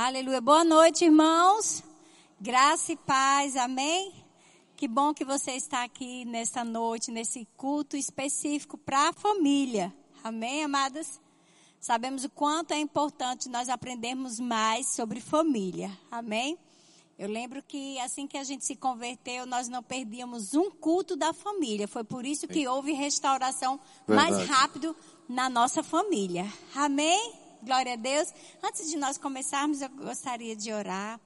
Aleluia. Boa noite, irmãos. Graça e paz. Amém. Que bom que você está aqui nesta noite, nesse culto específico para a família. Amém, amadas? Sabemos o quanto é importante nós aprendermos mais sobre família. Amém? Eu lembro que assim que a gente se converteu, nós não perdíamos um culto da família. Foi por isso que houve restauração Verdade. mais rápido na nossa família. Amém? Glória a Deus. Antes de nós começarmos, eu gostaria de orar.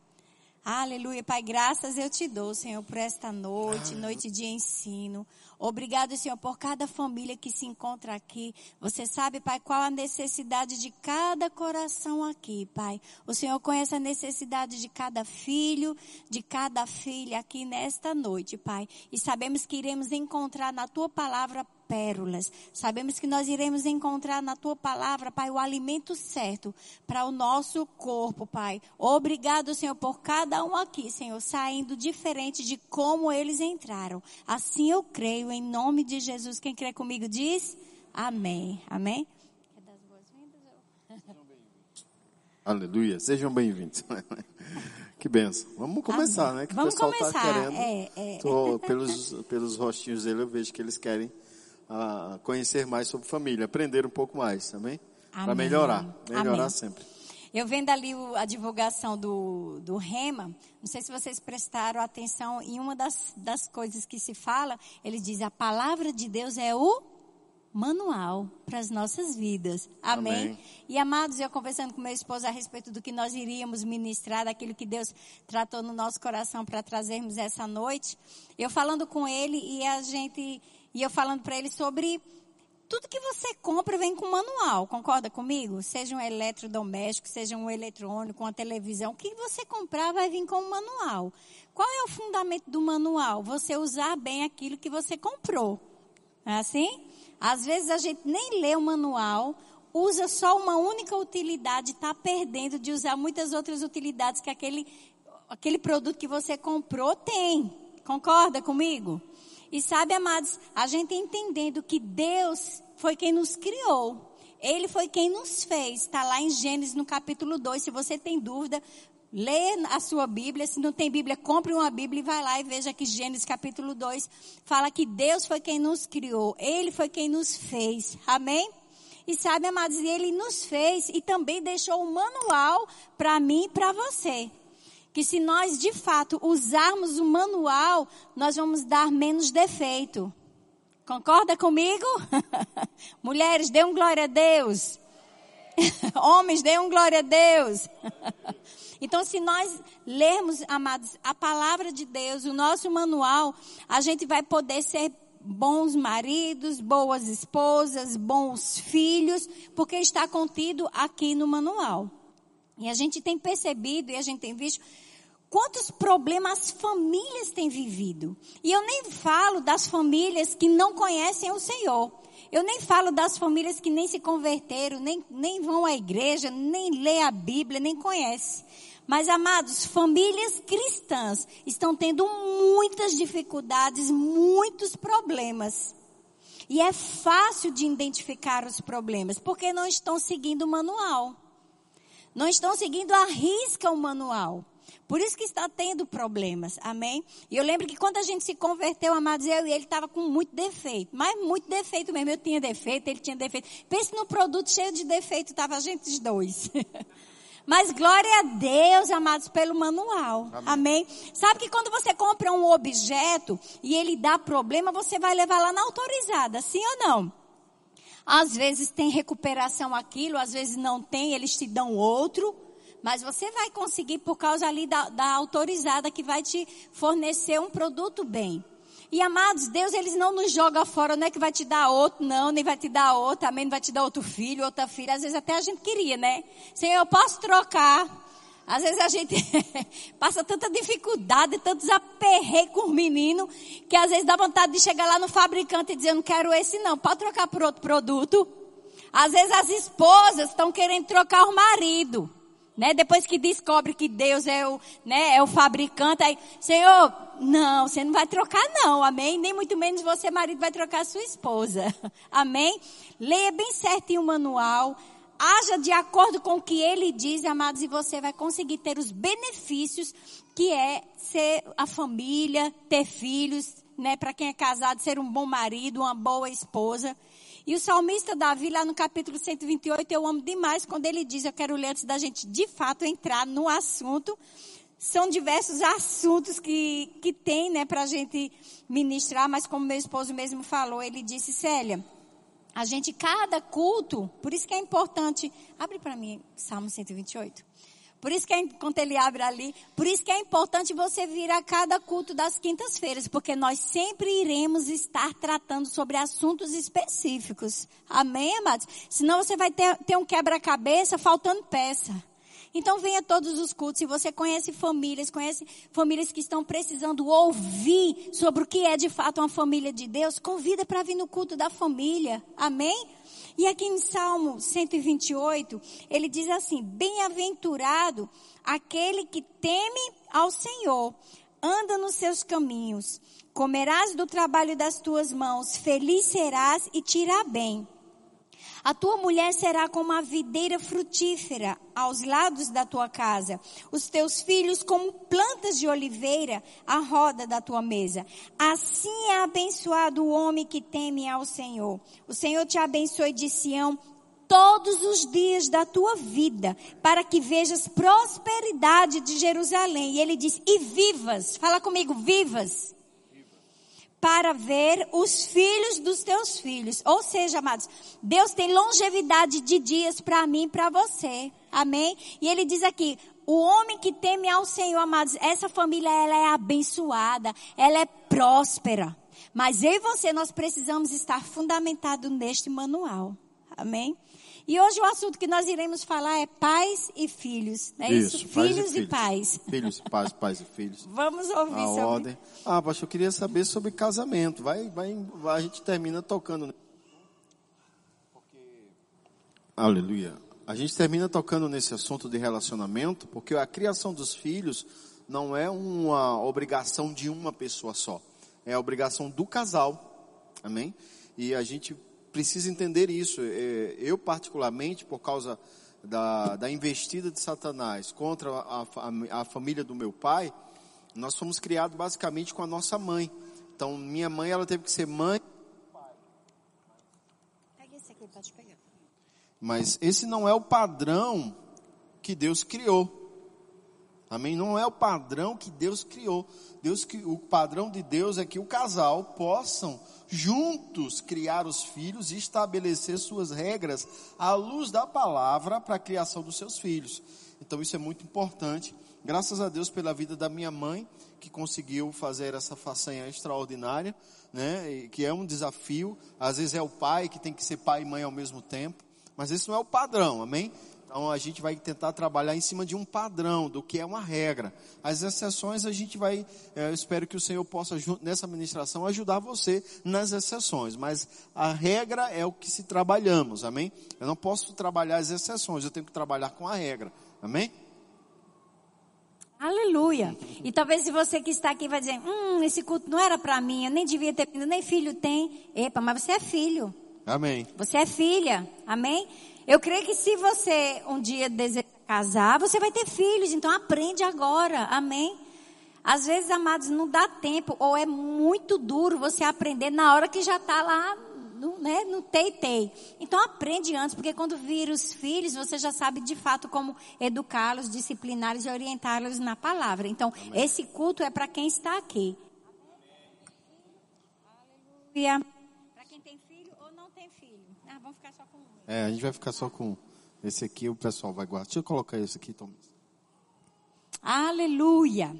Aleluia, Pai, graças eu te dou, Senhor, por esta noite, noite de ensino. Obrigado, Senhor, por cada família que se encontra aqui. Você sabe, Pai, qual a necessidade de cada coração aqui, Pai. O Senhor conhece a necessidade de cada filho, de cada filha aqui nesta noite, Pai. E sabemos que iremos encontrar na tua palavra pérolas. Sabemos que nós iremos encontrar na tua palavra, Pai, o alimento certo para o nosso corpo, Pai. Obrigado, Senhor, por cada um aqui, Senhor, saindo diferente de como eles entraram. Assim eu creio, em nome de Jesus. Quem crê comigo diz amém. Amém? Aleluia. Sejam bem-vindos. Que benção. Vamos começar, Amém. né? Que Vamos o pessoal começar. tá querendo. É, é. Tô, pelos, pelos rostinhos dele, eu vejo que eles querem a conhecer mais sobre família, aprender um pouco mais, também, para melhorar, melhorar Amém. sempre. Eu vendo ali a divulgação do, do Rema, não sei se vocês prestaram atenção em uma das, das coisas que se fala, ele diz, a palavra de Deus é o manual para as nossas vidas. Amém? Amém? E amados, eu conversando com meu esposo a respeito do que nós iríamos ministrar, daquilo que Deus tratou no nosso coração para trazermos essa noite, eu falando com ele e a gente e eu falando para ele sobre tudo que você compra vem com manual, concorda comigo? Seja um eletrodoméstico, seja um eletrônico, uma televisão, o que você comprar vai vir com um manual. Qual é o fundamento do manual? Você usar bem aquilo que você comprou. É assim? Às vezes a gente nem lê o manual, usa só uma única utilidade, está perdendo de usar muitas outras utilidades que aquele, aquele produto que você comprou tem. Concorda comigo? E sabe, amados, a gente entendendo que Deus foi quem nos criou. Ele foi quem nos fez. Está lá em Gênesis no capítulo 2. Se você tem dúvida, lê a sua Bíblia. Se não tem Bíblia, compre uma Bíblia e vai lá e veja que Gênesis capítulo 2 fala que Deus foi quem nos criou. Ele foi quem nos fez. Amém? E sabe, amados, ele nos fez e também deixou um manual para mim e para você que se nós de fato usarmos o manual, nós vamos dar menos defeito. Concorda comigo? Mulheres, dê um glória a Deus. Homens, dê um glória a Deus. então, se nós lermos, amados, a palavra de Deus, o nosso manual, a gente vai poder ser bons maridos, boas esposas, bons filhos, porque está contido aqui no manual. E a gente tem percebido e a gente tem visto quantos problemas as famílias têm vivido. E eu nem falo das famílias que não conhecem o Senhor. Eu nem falo das famílias que nem se converteram, nem, nem vão à igreja, nem lê a Bíblia, nem conhecem. Mas, amados, famílias cristãs estão tendo muitas dificuldades, muitos problemas. E é fácil de identificar os problemas, porque não estão seguindo o manual. Não estão seguindo a risca o manual. Por isso que está tendo problemas, amém? E eu lembro que quando a gente se converteu, amados, eu e ele estava com muito defeito, mas muito defeito mesmo. Eu tinha defeito, ele tinha defeito. Pense no produto cheio de defeito, estava a gente os dois. Mas glória a Deus, amados, pelo manual. Amém. Amém. Sabe que quando você compra um objeto e ele dá problema, você vai levar lá na autorizada, sim ou não? Às vezes tem recuperação aquilo, às vezes não tem, eles te dão outro. Mas você vai conseguir por causa ali da, da autorizada que vai te fornecer um produto bem. E amados, Deus eles não nos joga fora, não é que vai te dar outro, não, nem vai te dar outro, também não vai te dar outro filho, outra filha. Às vezes até a gente queria, né? Senhor, eu posso trocar. Às vezes a gente passa tanta dificuldade, tantos aperreios com o menino, que às vezes dá vontade de chegar lá no fabricante e dizer, eu não quero esse não, pode trocar por outro produto. Às vezes as esposas estão querendo trocar o marido. Né? Depois que descobre que Deus é o, né, é o fabricante, aí, Senhor, não, você não vai trocar não, amém? Nem muito menos você, marido, vai trocar sua esposa, amém? Leia bem certinho o manual, haja de acordo com o que ele diz, amados, e você vai conseguir ter os benefícios que é ser a família, ter filhos, né? Para quem é casado, ser um bom marido, uma boa esposa. E o salmista Davi, lá no capítulo 128, eu amo demais quando ele diz, eu quero ler antes da gente de fato entrar no assunto. São diversos assuntos que, que tem, né, pra gente ministrar, mas como meu esposo mesmo falou, ele disse, Célia, a gente, cada culto, por isso que é importante, abre para mim Salmo 128. Por isso que é, enquanto ele abre ali, por isso que é importante você vir a cada culto das quintas-feiras, porque nós sempre iremos estar tratando sobre assuntos específicos. Amém, amados? Senão você vai ter, ter um quebra-cabeça faltando peça. Então venha todos os cultos. Se você conhece famílias, conhece famílias que estão precisando ouvir sobre o que é de fato uma família de Deus, convida para vir no culto da família. Amém? E aqui em Salmo 128, ele diz assim: Bem-aventurado aquele que teme ao Senhor, anda nos seus caminhos, comerás do trabalho das tuas mãos, feliz serás e te irá bem. A tua mulher será como uma videira frutífera aos lados da tua casa. Os teus filhos como plantas de oliveira à roda da tua mesa. Assim é abençoado o homem que teme ao Senhor. O Senhor te abençoe de Sião todos os dias da tua vida, para que vejas prosperidade de Jerusalém. E ele diz, e vivas. Fala comigo, vivas para ver os filhos dos teus filhos. Ou seja, amados, Deus tem longevidade de dias para mim e para você. Amém? E ele diz aqui, o homem que teme ao Senhor, amados, essa família ela é abençoada, ela é próspera. Mas eu e você nós precisamos estar fundamentado neste manual. Amém? E hoje o assunto que nós iremos falar é pais e filhos. É isso? isso? Filhos e, filhos. pais. Filhos e pais, pais e filhos. Vamos ouvir a sobre... ordem. Ah, pastor, eu queria saber sobre casamento. Vai, vai, vai, a gente termina tocando. Porque... Aleluia. A gente termina tocando nesse assunto de relacionamento, porque a criação dos filhos não é uma obrigação de uma pessoa só. É a obrigação do casal. Amém? E a gente precisa entender isso. É, eu, particularmente, por causa da, da investida de Satanás contra a, a, a família do meu pai, nós fomos criados basicamente com a nossa mãe. Então, minha mãe, ela teve que ser mãe. Pega esse aqui, pode pegar. Mas esse não é o padrão que Deus criou. Amém? Não é o padrão que Deus criou. Deus, o padrão de Deus é que o casal possam juntos criar os filhos e estabelecer suas regras à luz da palavra para a criação dos seus filhos. Então isso é muito importante. Graças a Deus pela vida da minha mãe, que conseguiu fazer essa façanha extraordinária, né? Que é um desafio. Às vezes é o pai que tem que ser pai e mãe ao mesmo tempo, mas esse não é o padrão, amém? Então a gente vai tentar trabalhar em cima de um padrão, do que é uma regra. As exceções a gente vai, eh, eu espero que o Senhor possa, nessa ministração, ajudar você nas exceções. Mas a regra é o que se trabalhamos, amém? Eu não posso trabalhar as exceções, eu tenho que trabalhar com a regra, amém? Aleluia. E talvez se você que está aqui vai dizer, hum, esse culto não era para mim, eu nem devia ter vindo, nem filho tem. Epa, mas você é filho. Amém. Você é filha. Amém? Eu creio que se você um dia deseja casar, você vai ter filhos, então aprende agora. Amém? Às vezes, amados, não dá tempo, ou é muito duro você aprender na hora que já está lá no, né, no tei-tei. Então aprende antes, porque quando vir os filhos, você já sabe de fato como educá-los, discipliná-los e orientá-los na palavra. Então, Amém. esse culto é para quem está aqui. Aleluia. Para quem tem filho ou não tem filho. Ah, vamos ficar só com um. É, a gente vai ficar só com esse aqui, o pessoal vai guardar. Deixa eu colocar esse aqui, Tom. Aleluia.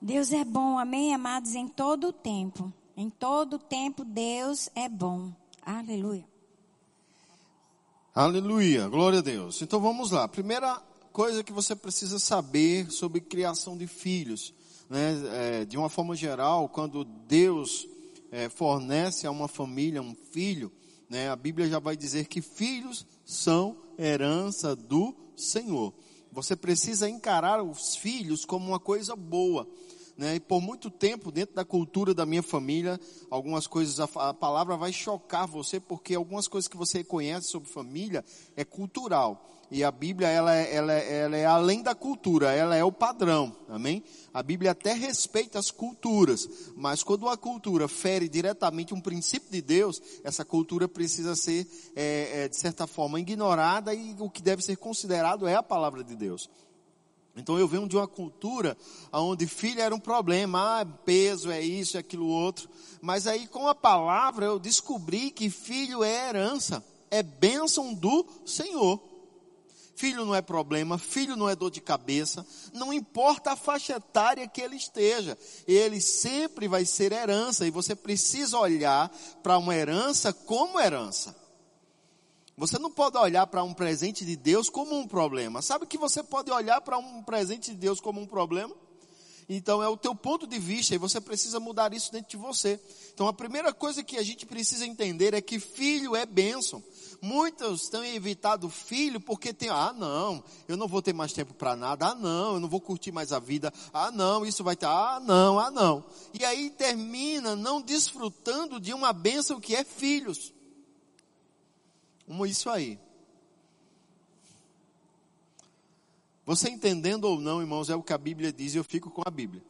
Deus é bom, amém, amados, em todo o tempo. Em todo o tempo, Deus é bom. Aleluia. Aleluia, glória a Deus. Então vamos lá. Primeira coisa que você precisa saber sobre criação de filhos. Né? É, de uma forma geral, quando Deus é, fornece a uma família um filho, né, a Bíblia já vai dizer que filhos são herança do Senhor. Você precisa encarar os filhos como uma coisa boa. Né? E por muito tempo, dentro da cultura da minha família, algumas coisas, a, a palavra vai chocar você, porque algumas coisas que você conhece sobre família é cultural. E a Bíblia, ela, é, ela, é, ela é além da cultura, ela é o padrão, amém? A Bíblia até respeita as culturas, mas quando a cultura fere diretamente um princípio de Deus, essa cultura precisa ser, é, é, de certa forma, ignorada e o que deve ser considerado é a palavra de Deus. Então eu venho de uma cultura onde filho era um problema, ah, peso é isso, é aquilo outro. Mas aí com a palavra eu descobri que filho é herança, é bênção do Senhor. Filho não é problema, filho não é dor de cabeça, não importa a faixa etária que ele esteja, ele sempre vai ser herança e você precisa olhar para uma herança como herança. Você não pode olhar para um presente de Deus como um problema. Sabe que você pode olhar para um presente de Deus como um problema? Então é o teu ponto de vista e você precisa mudar isso dentro de você. Então a primeira coisa que a gente precisa entender é que filho é bênção. Muitos têm evitado filho porque tem, ah não, eu não vou ter mais tempo para nada, ah não, eu não vou curtir mais a vida, ah não, isso vai ter, ah não, ah não. E aí termina não desfrutando de uma bênção que é filhos. Como isso aí. Você entendendo ou não, irmãos, é o que a Bíblia diz e eu fico com a Bíblia.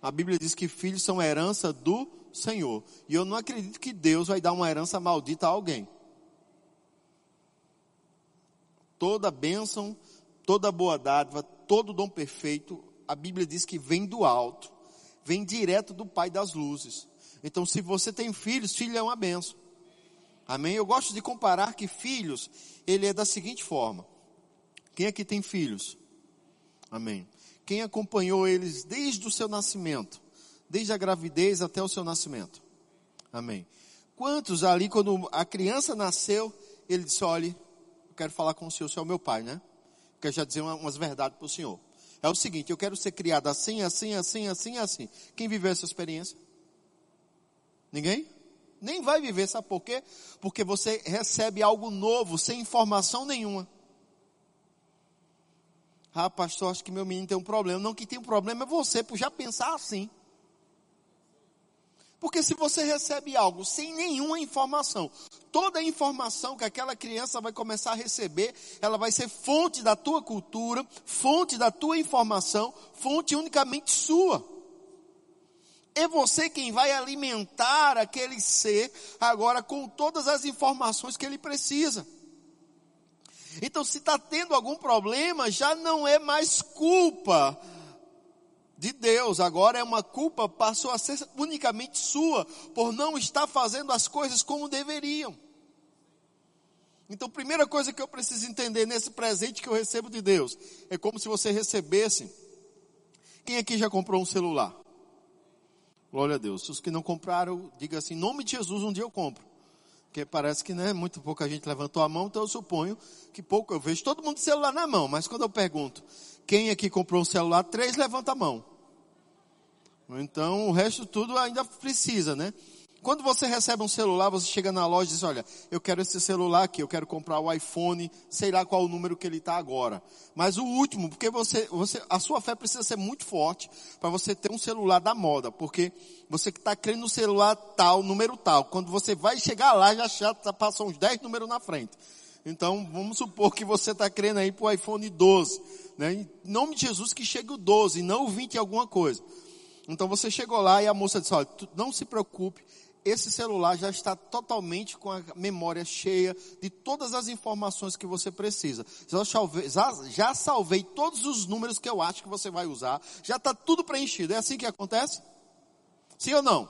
A Bíblia diz que filhos são herança do Senhor. E eu não acredito que Deus vai dar uma herança maldita a alguém. Toda bênção, toda boa dádiva, todo dom perfeito, a Bíblia diz que vem do alto, vem direto do Pai das luzes. Então, se você tem filhos, filho é uma bênção. Amém? Eu gosto de comparar que filhos, ele é da seguinte forma. Quem aqui tem filhos? Amém. Quem acompanhou eles desde o seu nascimento, desde a gravidez até o seu nascimento? Amém. Quantos ali, quando a criança nasceu, ele disse: Olha, eu quero falar com o senhor, o senhor é meu pai, né? Quero já dizer umas verdades para o senhor. É o seguinte: eu quero ser criado assim, assim, assim, assim, assim. Quem viveu essa experiência? Ninguém? Nem vai viver, sabe por quê? Porque você recebe algo novo, sem informação nenhuma. Ah, pastor, acho que meu menino tem um problema. Não, que tem um problema é você, por já pensar assim. Porque se você recebe algo sem nenhuma informação, toda a informação que aquela criança vai começar a receber, ela vai ser fonte da tua cultura, fonte da tua informação, fonte unicamente sua. É você quem vai alimentar aquele ser agora com todas as informações que ele precisa. Então, se está tendo algum problema, já não é mais culpa de Deus, agora é uma culpa, passou a ser unicamente sua, por não estar fazendo as coisas como deveriam. Então, primeira coisa que eu preciso entender nesse presente que eu recebo de Deus, é como se você recebesse. Quem aqui já comprou um celular? Glória a Deus. Os que não compraram, diga assim, em nome de Jesus, um dia eu compro. Porque parece que né, muito pouca gente levantou a mão, então eu suponho que pouco. Eu vejo todo mundo com celular na mão, mas quando eu pergunto, quem aqui comprou um celular, três levanta a mão. Então o resto tudo ainda precisa, né? Quando você recebe um celular, você chega na loja e diz, olha, eu quero esse celular aqui, eu quero comprar o iPhone, sei lá qual o número que ele está agora. Mas o último, porque você, você, a sua fé precisa ser muito forte para você ter um celular da moda, porque você que está crendo no celular tal, número tal, quando você vai chegar lá, já, já passou uns 10 números na frente. Então, vamos supor que você está crendo aí para o iPhone 12, né? Em nome de Jesus que chegue o 12, não o 20 alguma coisa. Então você chegou lá e a moça disse, olha, não se preocupe, esse celular já está totalmente com a memória cheia de todas as informações que você precisa. Já salvei, já, já salvei todos os números que eu acho que você vai usar. Já está tudo preenchido. É assim que acontece? Sim ou não?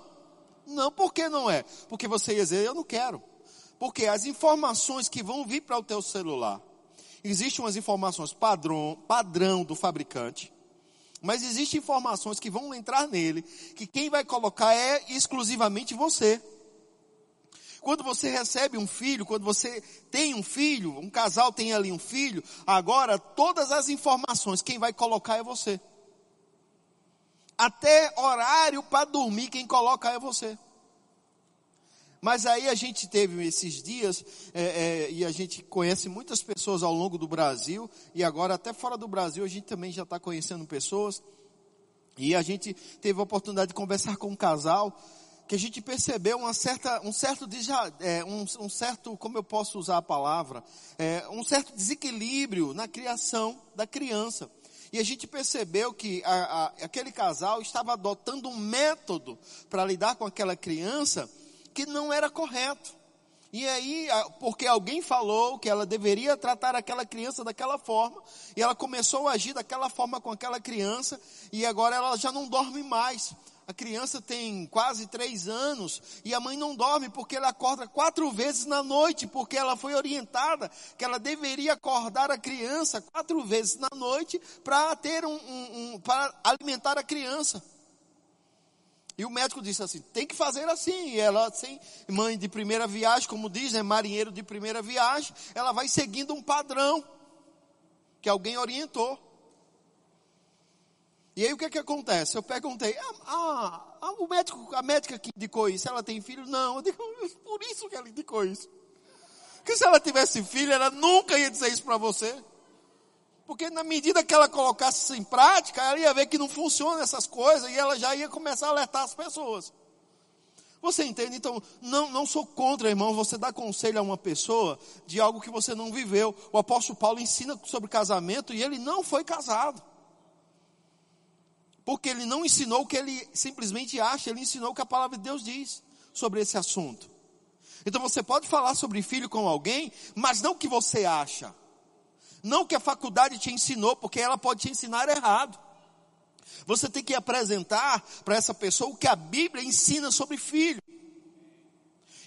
Não, por que não é? Porque você ia dizer, eu não quero. Porque as informações que vão vir para o teu celular, existem umas informações padrão, padrão do fabricante mas existem informações que vão entrar nele, que quem vai colocar é exclusivamente você. Quando você recebe um filho, quando você tem um filho, um casal tem ali um filho, agora todas as informações, quem vai colocar é você. Até horário para dormir, quem coloca é você. Mas aí a gente teve esses dias, é, é, e a gente conhece muitas pessoas ao longo do Brasil, e agora até fora do Brasil a gente também já está conhecendo pessoas. E a gente teve a oportunidade de conversar com um casal que a gente percebeu uma certa, um certo, é, um, um, certo, como eu posso usar a palavra, é, um certo desequilíbrio na criação da criança. E a gente percebeu que a, a, aquele casal estava adotando um método para lidar com aquela criança que não era correto. E aí, porque alguém falou que ela deveria tratar aquela criança daquela forma, e ela começou a agir daquela forma com aquela criança, e agora ela já não dorme mais. A criança tem quase três anos e a mãe não dorme porque ela acorda quatro vezes na noite, porque ela foi orientada que ela deveria acordar a criança quatro vezes na noite para ter um, um, um para alimentar a criança. E o médico disse assim, tem que fazer assim. E ela, sem mãe de primeira viagem, como diz, né, marinheiro de primeira viagem, ela vai seguindo um padrão que alguém orientou. E aí o que que acontece? Eu perguntei, ah, ah, ah, o médico, a médica que indicou isso, ela tem filho? Não, eu digo, por isso que ela indicou isso. Porque se ela tivesse filho, ela nunca ia dizer isso para você. Porque na medida que ela colocasse isso em prática, ela ia ver que não funcionam essas coisas e ela já ia começar a alertar as pessoas. Você entende? Então, não, não sou contra, irmão, você dar conselho a uma pessoa de algo que você não viveu. O apóstolo Paulo ensina sobre casamento e ele não foi casado. Porque ele não ensinou o que ele simplesmente acha, ele ensinou o que a palavra de Deus diz sobre esse assunto. Então você pode falar sobre filho com alguém, mas não o que você acha. Não que a faculdade te ensinou, porque ela pode te ensinar errado. Você tem que apresentar para essa pessoa o que a Bíblia ensina sobre filho.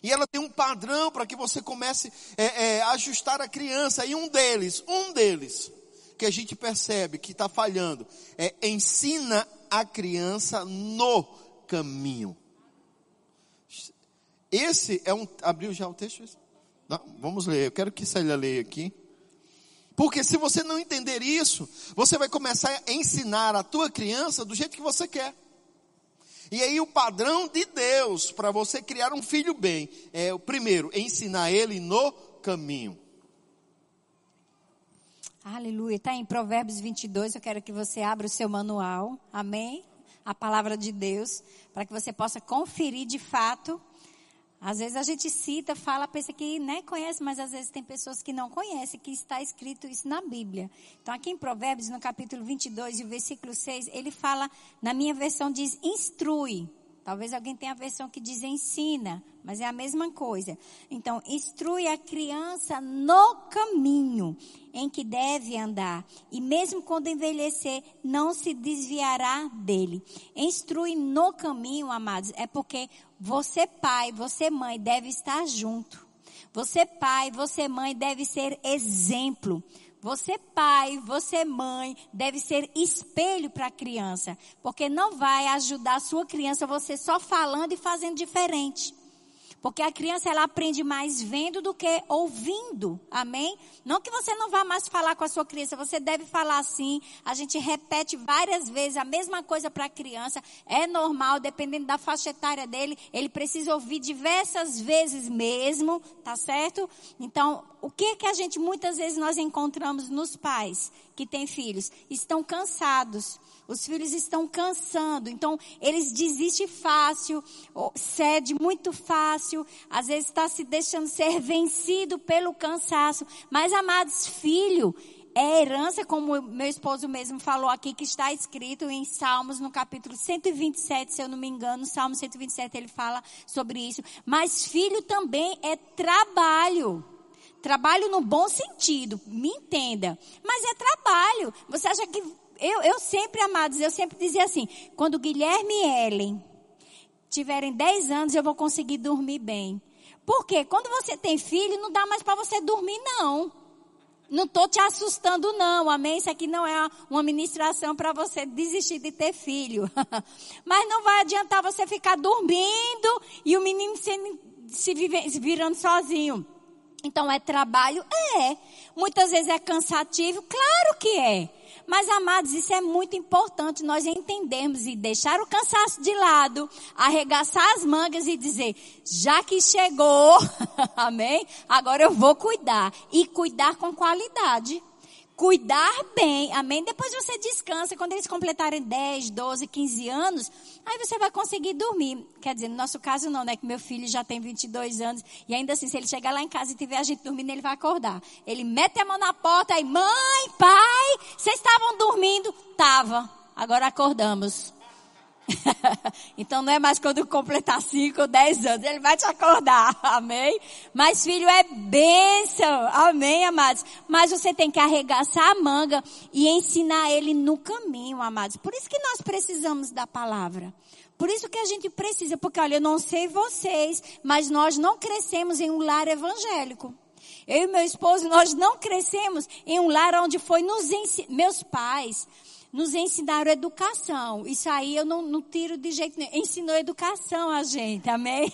E ela tem um padrão para que você comece é, é, a ajustar a criança. E um deles, um deles, que a gente percebe que está falhando, é ensina a criança no caminho. Esse é um. Abriu já o texto? Não, vamos ler. Eu quero que Célia leia aqui. Porque se você não entender isso, você vai começar a ensinar a tua criança do jeito que você quer. E aí o padrão de Deus para você criar um filho bem é o primeiro, ensinar ele no caminho. Aleluia. Está em Provérbios 22, eu quero que você abra o seu manual. Amém? A palavra de Deus, para que você possa conferir de fato às vezes a gente cita, fala, pensa que né, conhece, mas às vezes tem pessoas que não conhecem que está escrito isso na Bíblia. Então aqui em Provérbios, no capítulo 22 e o versículo 6, ele fala, na minha versão diz instrui. Talvez alguém tenha a versão que diz ensina, mas é a mesma coisa. Então, instrui a criança no caminho em que deve andar, e mesmo quando envelhecer, não se desviará dele. Instrui no caminho, amados, é porque você pai, você mãe deve estar junto. Você pai, você mãe deve ser exemplo. Você pai, você mãe, deve ser espelho para a criança, porque não vai ajudar a sua criança você só falando e fazendo diferente. Porque a criança ela aprende mais vendo do que ouvindo. Amém? Não que você não vá mais falar com a sua criança, você deve falar assim. A gente repete várias vezes a mesma coisa para a criança. É normal, dependendo da faixa etária dele, ele precisa ouvir diversas vezes mesmo, tá certo? Então, o que que a gente muitas vezes nós encontramos nos pais que têm filhos? Estão cansados os filhos estão cansando, então eles desistem fácil, cede muito fácil, às vezes está se deixando ser vencido pelo cansaço. Mas, amados, filho é herança, como meu esposo mesmo falou aqui, que está escrito em Salmos, no capítulo 127, se eu não me engano, Salmo 127 ele fala sobre isso. Mas filho também é trabalho. Trabalho no bom sentido, me entenda. Mas é trabalho. Você acha que eu, eu sempre, amados, eu sempre dizia assim, quando Guilherme e Ellen tiverem 10 anos, eu vou conseguir dormir bem. Porque quando você tem filho, não dá mais para você dormir, não. Não estou te assustando, não. Amém? Isso aqui não é uma ministração para você desistir de ter filho. Mas não vai adiantar você ficar dormindo e o menino se, se, vive, se virando sozinho. Então é trabalho? É. Muitas vezes é cansativo? Claro que é. Mas, amados, isso é muito importante nós entendermos e deixar o cansaço de lado, arregaçar as mangas e dizer, já que chegou, amém? Agora eu vou cuidar. E cuidar com qualidade cuidar bem, amém? Depois você descansa, quando eles completarem 10, 12, 15 anos, aí você vai conseguir dormir. Quer dizer, no nosso caso não, né? Que meu filho já tem 22 anos, e ainda assim, se ele chegar lá em casa e tiver a gente dormindo, ele vai acordar. Ele mete a mão na porta e, mãe, pai, vocês estavam dormindo? Tava, agora acordamos. então não é mais quando completar 5 ou 10 anos, ele vai te acordar, amém? Mas filho é bênção, amém, amados? Mas você tem que arregaçar a manga e ensinar ele no caminho, amados. Por isso que nós precisamos da palavra. Por isso que a gente precisa, porque olha, eu não sei vocês, mas nós não crescemos em um lar evangélico. Eu e meu esposo, nós não crescemos em um lar onde foi nos ensinar, meus pais, nos ensinaram educação. Isso aí eu não, não tiro de jeito nenhum. Ensinou educação a gente, amém?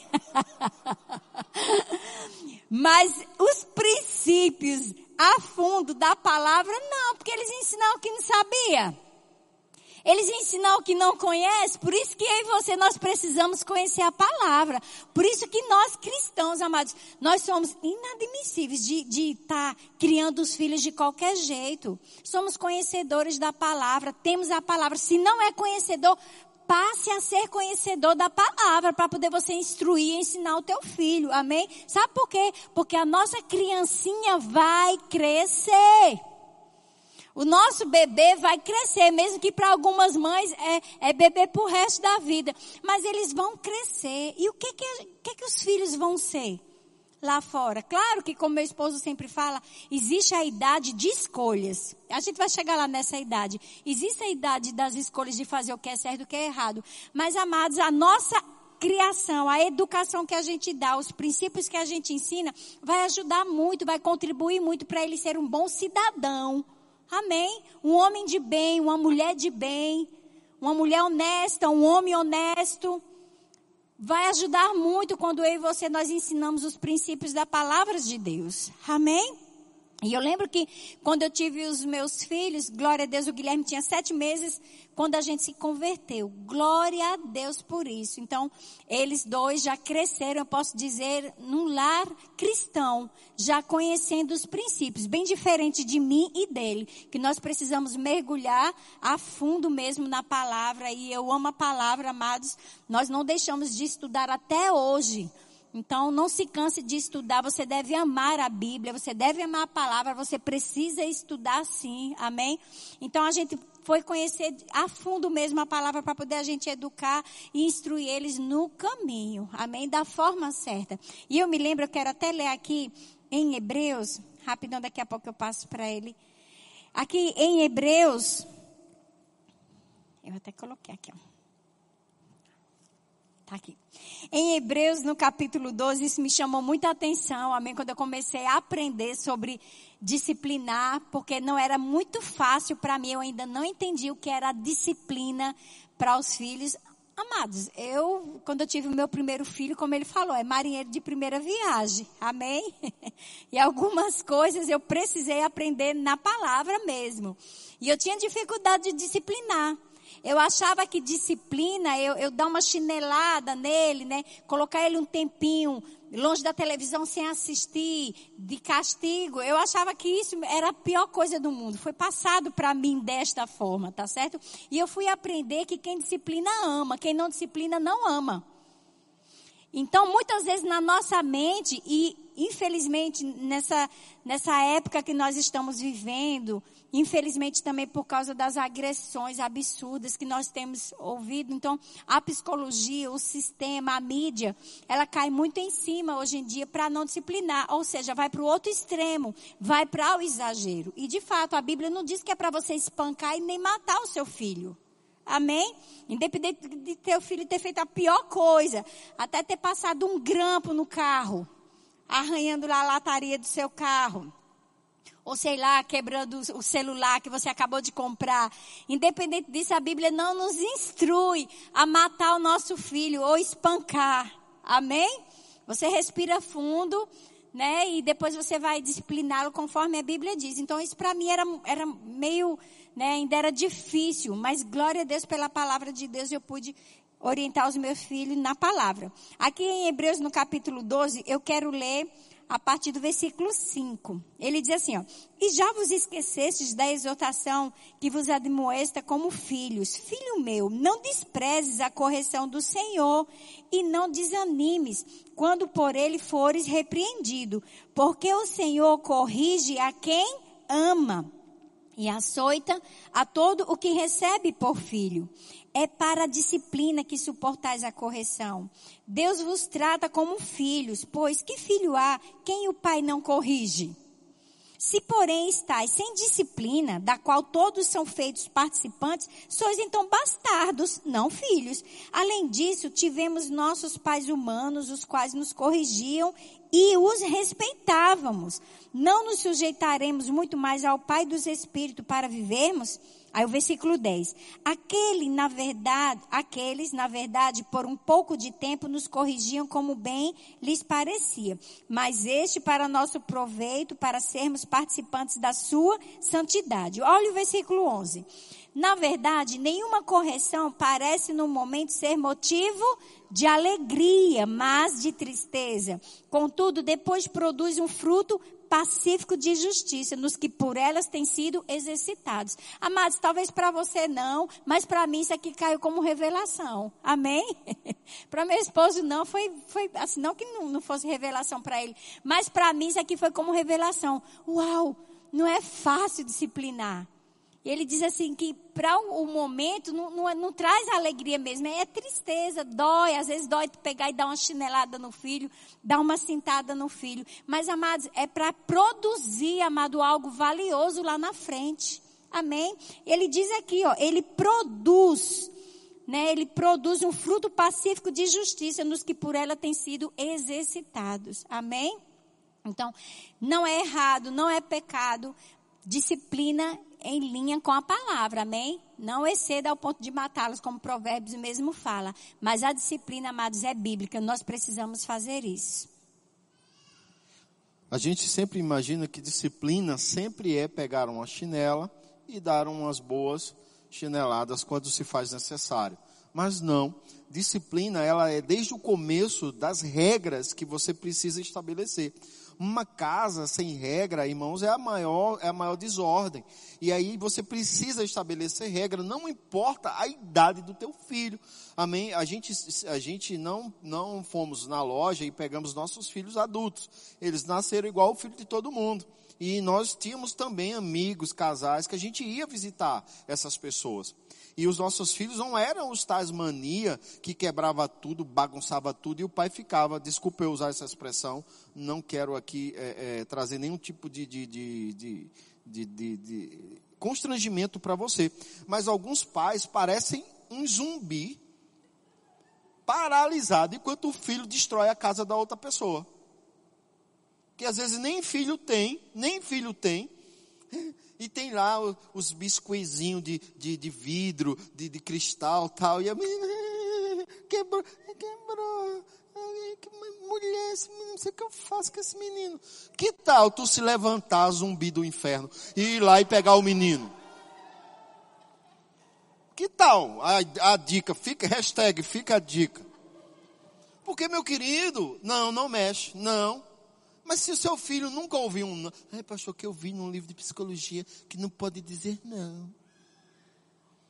Mas os princípios a fundo da palavra, não, porque eles ensinaram que não sabia. Eles ensinam o que não conhece, por isso que eu e você nós precisamos conhecer a palavra. Por isso que nós cristãos, amados, nós somos inadmissíveis de estar tá criando os filhos de qualquer jeito. Somos conhecedores da palavra, temos a palavra. Se não é conhecedor, passe a ser conhecedor da palavra para poder você instruir e ensinar o teu filho. Amém? Sabe por quê? Porque a nossa criancinha vai crescer. O nosso bebê vai crescer, mesmo que para algumas mães é, é bebê pro resto da vida. Mas eles vão crescer. E o que que, que que os filhos vão ser? Lá fora. Claro que, como meu esposo sempre fala, existe a idade de escolhas. A gente vai chegar lá nessa idade. Existe a idade das escolhas de fazer o que é certo e o que é errado. Mas, amados, a nossa criação, a educação que a gente dá, os princípios que a gente ensina, vai ajudar muito, vai contribuir muito para ele ser um bom cidadão Amém? Um homem de bem, uma mulher de bem, uma mulher honesta, um homem honesto. Vai ajudar muito quando eu e você nós ensinamos os princípios da palavra de Deus. Amém? E eu lembro que quando eu tive os meus filhos, glória a Deus, o Guilherme tinha sete meses quando a gente se converteu. Glória a Deus por isso. Então, eles dois já cresceram, eu posso dizer, num lar cristão, já conhecendo os princípios, bem diferente de mim e dele, que nós precisamos mergulhar a fundo mesmo na palavra. E eu amo a palavra, amados. Nós não deixamos de estudar até hoje então, não se canse de estudar. Você deve amar a Bíblia, você deve amar a palavra, você precisa estudar sim. Amém? Então, a gente foi conhecer a fundo mesmo a palavra para poder a gente educar e instruir eles no caminho. Amém? Da forma certa. E eu me lembro, eu quero até ler aqui em Hebreus, rapidão, daqui a pouco eu passo para ele. Aqui em Hebreus, eu até coloquei aqui, ó. Tá aqui. Em Hebreus, no capítulo 12, isso me chamou muita atenção, amém? Quando eu comecei a aprender sobre disciplinar, porque não era muito fácil para mim, eu ainda não entendi o que era disciplina para os filhos. Amados, eu, quando eu tive o meu primeiro filho, como ele falou, é marinheiro de primeira viagem, amém? E algumas coisas eu precisei aprender na palavra mesmo. E eu tinha dificuldade de disciplinar. Eu achava que disciplina, eu, eu dar uma chinelada nele, né? Colocar ele um tempinho longe da televisão sem assistir, de castigo. Eu achava que isso era a pior coisa do mundo. Foi passado para mim desta forma, tá certo? E eu fui aprender que quem disciplina ama, quem não disciplina não ama. Então, muitas vezes na nossa mente, e infelizmente nessa, nessa época que nós estamos vivendo, infelizmente também por causa das agressões absurdas que nós temos ouvido, então a psicologia, o sistema, a mídia, ela cai muito em cima hoje em dia para não disciplinar, ou seja, vai para o outro extremo, vai para o exagero. E de fato, a Bíblia não diz que é para você espancar e nem matar o seu filho. Amém? Independente de teu filho ter feito a pior coisa, até ter passado um grampo no carro, arranhando lá a lataria do seu carro. Ou sei lá, quebrando o celular que você acabou de comprar. Independente disso, a Bíblia não nos instrui a matar o nosso filho ou espancar. Amém? Você respira fundo, né? E depois você vai discipliná-lo conforme a Bíblia diz. Então isso para mim era, era meio né? Ainda era difícil, mas glória a Deus pela palavra de Deus eu pude orientar os meus filhos na palavra. Aqui em Hebreus no capítulo 12, eu quero ler a partir do versículo 5. Ele diz assim, ó, E já vos esquecestes da exortação que vos admoesta como filhos. Filho meu, não desprezes a correção do Senhor e não desanimes quando por ele fores repreendido, porque o Senhor corrige a quem ama e açoita a todo o que recebe por filho. É para a disciplina que suportais a correção. Deus vos trata como filhos, pois que filho há quem o pai não corrige? Se, porém, estáis sem disciplina, da qual todos são feitos participantes, sois então bastardos, não filhos. Além disso, tivemos nossos pais humanos, os quais nos corrigiam e os respeitávamos. Não nos sujeitaremos muito mais ao Pai dos Espíritos para vivermos? Aí o versículo 10. Aquele, na verdade, aqueles, na verdade, por um pouco de tempo nos corrigiam como bem lhes parecia. Mas este para nosso proveito, para sermos participantes da sua santidade. Olha o versículo 11. Na verdade, nenhuma correção parece no momento ser motivo de alegria, mas de tristeza. Contudo, depois produz um fruto pacífico de justiça nos que por elas têm sido exercitados. Amados, talvez para você não, mas para mim isso aqui caiu como revelação. Amém? para meu esposo não, foi, foi assim, não que não, não fosse revelação para ele, mas para mim isso aqui foi como revelação. Uau, não é fácil disciplinar. Ele diz assim que para o momento não, não, não, traz alegria mesmo, é tristeza, dói, às vezes dói pegar e dar uma chinelada no filho, dar uma cintada no filho. Mas, amados, é para produzir, amado, algo valioso lá na frente. Amém? Ele diz aqui, ó, ele produz, né? Ele produz um fruto pacífico de justiça nos que por ela têm sido exercitados. Amém? Então, não é errado, não é pecado. Disciplina em linha com a palavra, amém? Não exceda ao ponto de matá-los, como Provérbios mesmo fala. Mas a disciplina, amados, é bíblica. Nós precisamos fazer isso. A gente sempre imagina que disciplina sempre é pegar uma chinela e dar umas boas chineladas quando se faz necessário. Mas não. Disciplina, ela é desde o começo das regras que você precisa estabelecer. Uma casa sem regra, irmãos, é a maior, é a maior desordem. E aí você precisa estabelecer regra, não importa a idade do teu filho. Amém? A gente, a gente não, não fomos na loja e pegamos nossos filhos adultos. Eles nasceram igual o filho de todo mundo. E nós tínhamos também amigos, casais, que a gente ia visitar essas pessoas. E os nossos filhos não eram os tais mania que quebrava tudo, bagunçava tudo, e o pai ficava, desculpe eu usar essa expressão, não quero aqui é, é, trazer nenhum tipo de, de, de, de constrangimento para você. Mas alguns pais parecem um zumbi paralisado enquanto o filho destrói a casa da outra pessoa. Que às vezes nem filho tem, nem filho tem, e tem lá os biscoizinhos de, de, de vidro, de, de cristal tal. E a menina quebrou, quebrou. Que mulher, esse menino, não sei o que eu faço com esse menino. Que tal tu se levantar, zumbi do inferno, e ir lá e pegar o menino? Que tal a, a dica? Fica, hashtag, fica a dica. Porque, meu querido, não, não mexe, não. Mas se o seu filho nunca ouviu um não, ai pastor, que eu vi num livro de psicologia que não pode dizer não.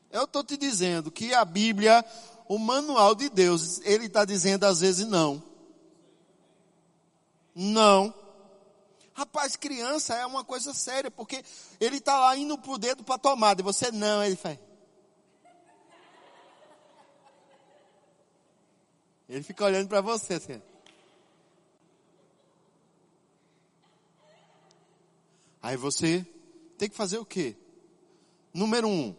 Eu estou te dizendo que a Bíblia, o manual de Deus, ele está dizendo às vezes não. Não. Rapaz, criança é uma coisa séria, porque ele está lá indo pro dedo para tomada, e você não, ele faz. Ele fica olhando para você assim. Aí você tem que fazer o quê? Número um,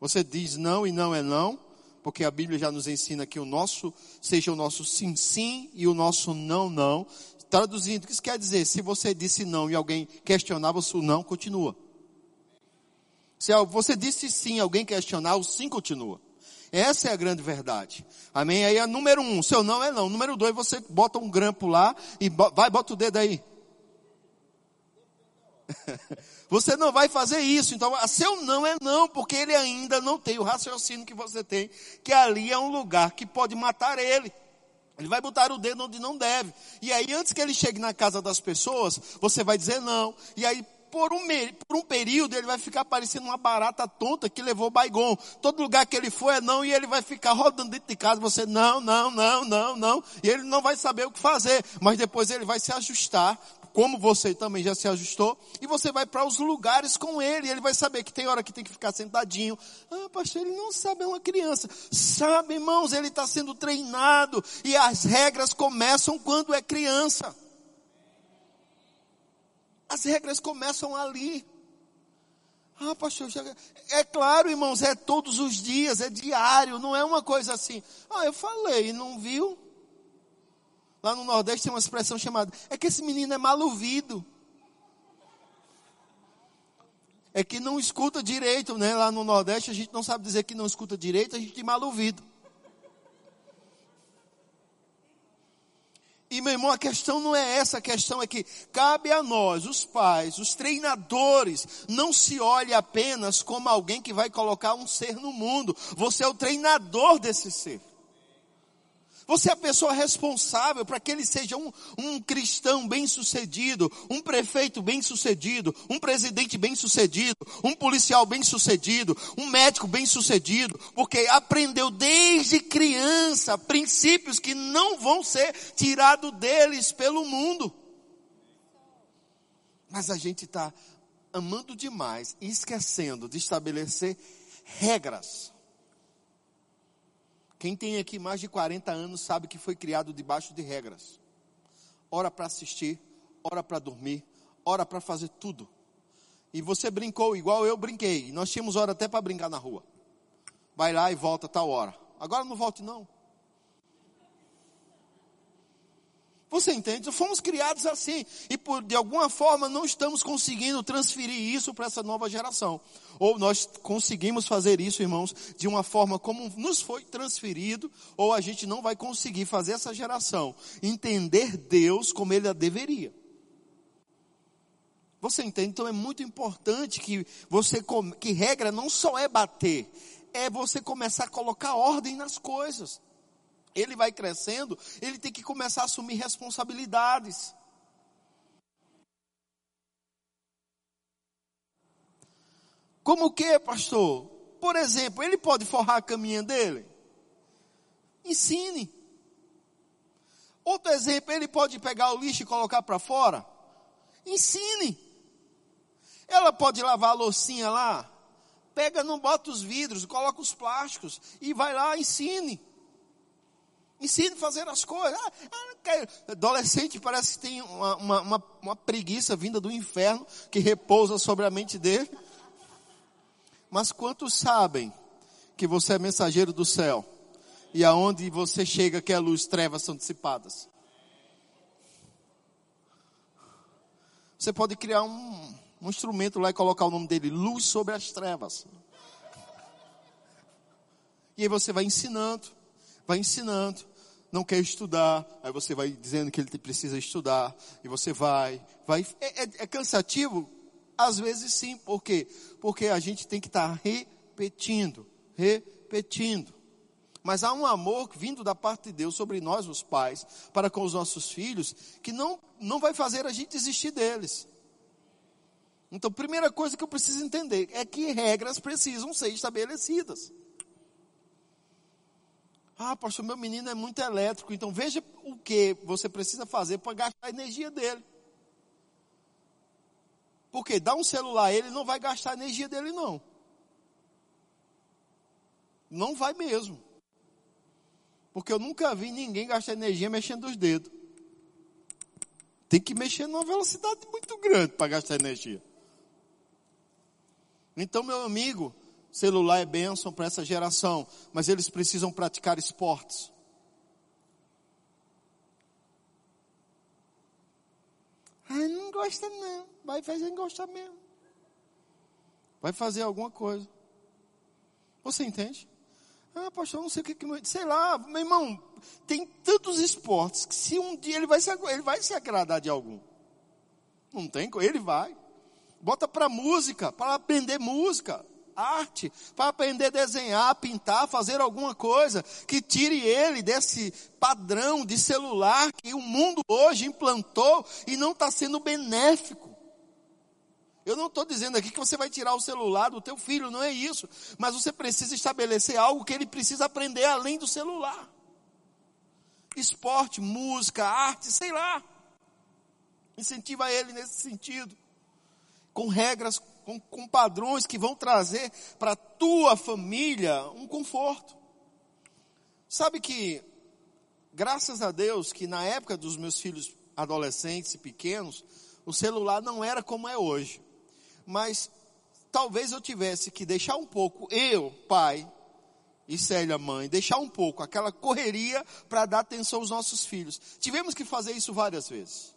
você diz não e não é não, porque a Bíblia já nos ensina que o nosso seja o nosso sim sim e o nosso não não. Traduzindo, o que isso quer dizer? Se você disse não e alguém questionava, o não continua. Se você disse sim e alguém questionar, o sim continua. Essa é a grande verdade. Amém? Aí é número um, seu não é não. Número dois, você bota um grampo lá e vai, bota o dedo aí. Você não vai fazer isso. Então, seu não é não, porque ele ainda não tem o raciocínio que você tem, que ali é um lugar que pode matar ele. Ele vai botar o dedo onde não deve. E aí, antes que ele chegue na casa das pessoas, você vai dizer não. E aí, por um, por um período, ele vai ficar parecendo uma barata tonta que levou baigon. Todo lugar que ele for é não, e ele vai ficar rodando dentro de casa. Você, não, não, não, não, não. E ele não vai saber o que fazer. Mas depois ele vai se ajustar como você também já se ajustou, e você vai para os lugares com ele, ele vai saber que tem hora que tem que ficar sentadinho. Ah, pastor, ele não sabe, é uma criança. Sabe, irmãos, ele está sendo treinado, e as regras começam quando é criança. As regras começam ali. Ah, pastor, já... é claro, irmãos, é todos os dias, é diário, não é uma coisa assim. Ah, eu falei, não viu? Lá no Nordeste tem uma expressão chamada, é que esse menino é mal ouvido. É que não escuta direito, né? Lá no Nordeste a gente não sabe dizer que não escuta direito, a gente tem mal ouvido. E meu irmão, a questão não é essa, a questão é que cabe a nós, os pais, os treinadores, não se olhe apenas como alguém que vai colocar um ser no mundo. Você é o treinador desse ser. Você é a pessoa responsável para que ele seja um, um cristão bem sucedido, um prefeito bem sucedido, um presidente bem sucedido, um policial bem sucedido, um médico bem sucedido, porque aprendeu desde criança princípios que não vão ser tirados deles pelo mundo. Mas a gente está amando demais e esquecendo de estabelecer regras quem tem aqui mais de 40 anos sabe que foi criado debaixo de regras. Hora para assistir, hora para dormir, hora para fazer tudo. E você brincou igual eu brinquei. Nós tínhamos hora até para brincar na rua. Vai lá e volta tal hora. Agora não volte não. Você entende? Fomos criados assim. E por, de alguma forma não estamos conseguindo transferir isso para essa nova geração. Ou nós conseguimos fazer isso, irmãos, de uma forma como nos foi transferido, ou a gente não vai conseguir fazer essa geração entender Deus como ele a deveria. Você entende? Então é muito importante que você, que regra não só é bater, é você começar a colocar ordem nas coisas ele vai crescendo, ele tem que começar a assumir responsabilidades. Como que, pastor? Por exemplo, ele pode forrar a caminha dele? Ensine. Outro exemplo, ele pode pegar o lixo e colocar para fora? Ensine. Ela pode lavar a loucinha lá? Pega, não bota os vidros, coloca os plásticos e vai lá, ensine. Ensine a fazer as coisas. Ah, ah, Adolescente parece que tem uma, uma, uma, uma preguiça vinda do inferno que repousa sobre a mente dele. Mas quantos sabem que você é mensageiro do céu? E aonde você chega que a luz, trevas são dissipadas? Você pode criar um, um instrumento lá e colocar o nome dele, luz sobre as trevas. E aí você vai ensinando, vai ensinando não quer estudar, aí você vai dizendo que ele precisa estudar, e você vai, vai, é, é, é cansativo? Às vezes sim, por quê? Porque a gente tem que estar repetindo, repetindo. Mas há um amor vindo da parte de Deus sobre nós, os pais, para com os nossos filhos, que não, não vai fazer a gente desistir deles. Então, primeira coisa que eu preciso entender é que regras precisam ser estabelecidas. Ah, pastor, meu menino é muito elétrico, então veja o que você precisa fazer para gastar a energia dele. Porque dá um celular a ele, não vai gastar a energia dele não. Não vai mesmo. Porque eu nunca vi ninguém gastar energia mexendo os dedos. Tem que mexer numa velocidade muito grande para gastar energia. Então, meu amigo, Celular é bênção para essa geração, mas eles precisam praticar esportes. Ah, não gosta não. Vai fazer gostar mesmo. Vai fazer alguma coisa. Você entende? Ah, pastor, não sei o que que. Sei lá, meu irmão, tem tantos esportes que se um dia ele vai se, ele vai se agradar de algum. Não tem, ele vai. Bota para música, para aprender música. Arte, para aprender a desenhar, pintar, fazer alguma coisa que tire ele desse padrão de celular que o mundo hoje implantou e não está sendo benéfico. Eu não estou dizendo aqui que você vai tirar o celular do teu filho, não é isso. Mas você precisa estabelecer algo que ele precisa aprender além do celular. Esporte, música, arte, sei lá. Incentiva ele nesse sentido. Com regras, com, com padrões que vão trazer para a tua família um conforto. Sabe que, graças a Deus, que na época dos meus filhos adolescentes e pequenos, o celular não era como é hoje mas talvez eu tivesse que deixar um pouco, eu, pai, e Célia, mãe, deixar um pouco aquela correria para dar atenção aos nossos filhos. Tivemos que fazer isso várias vezes.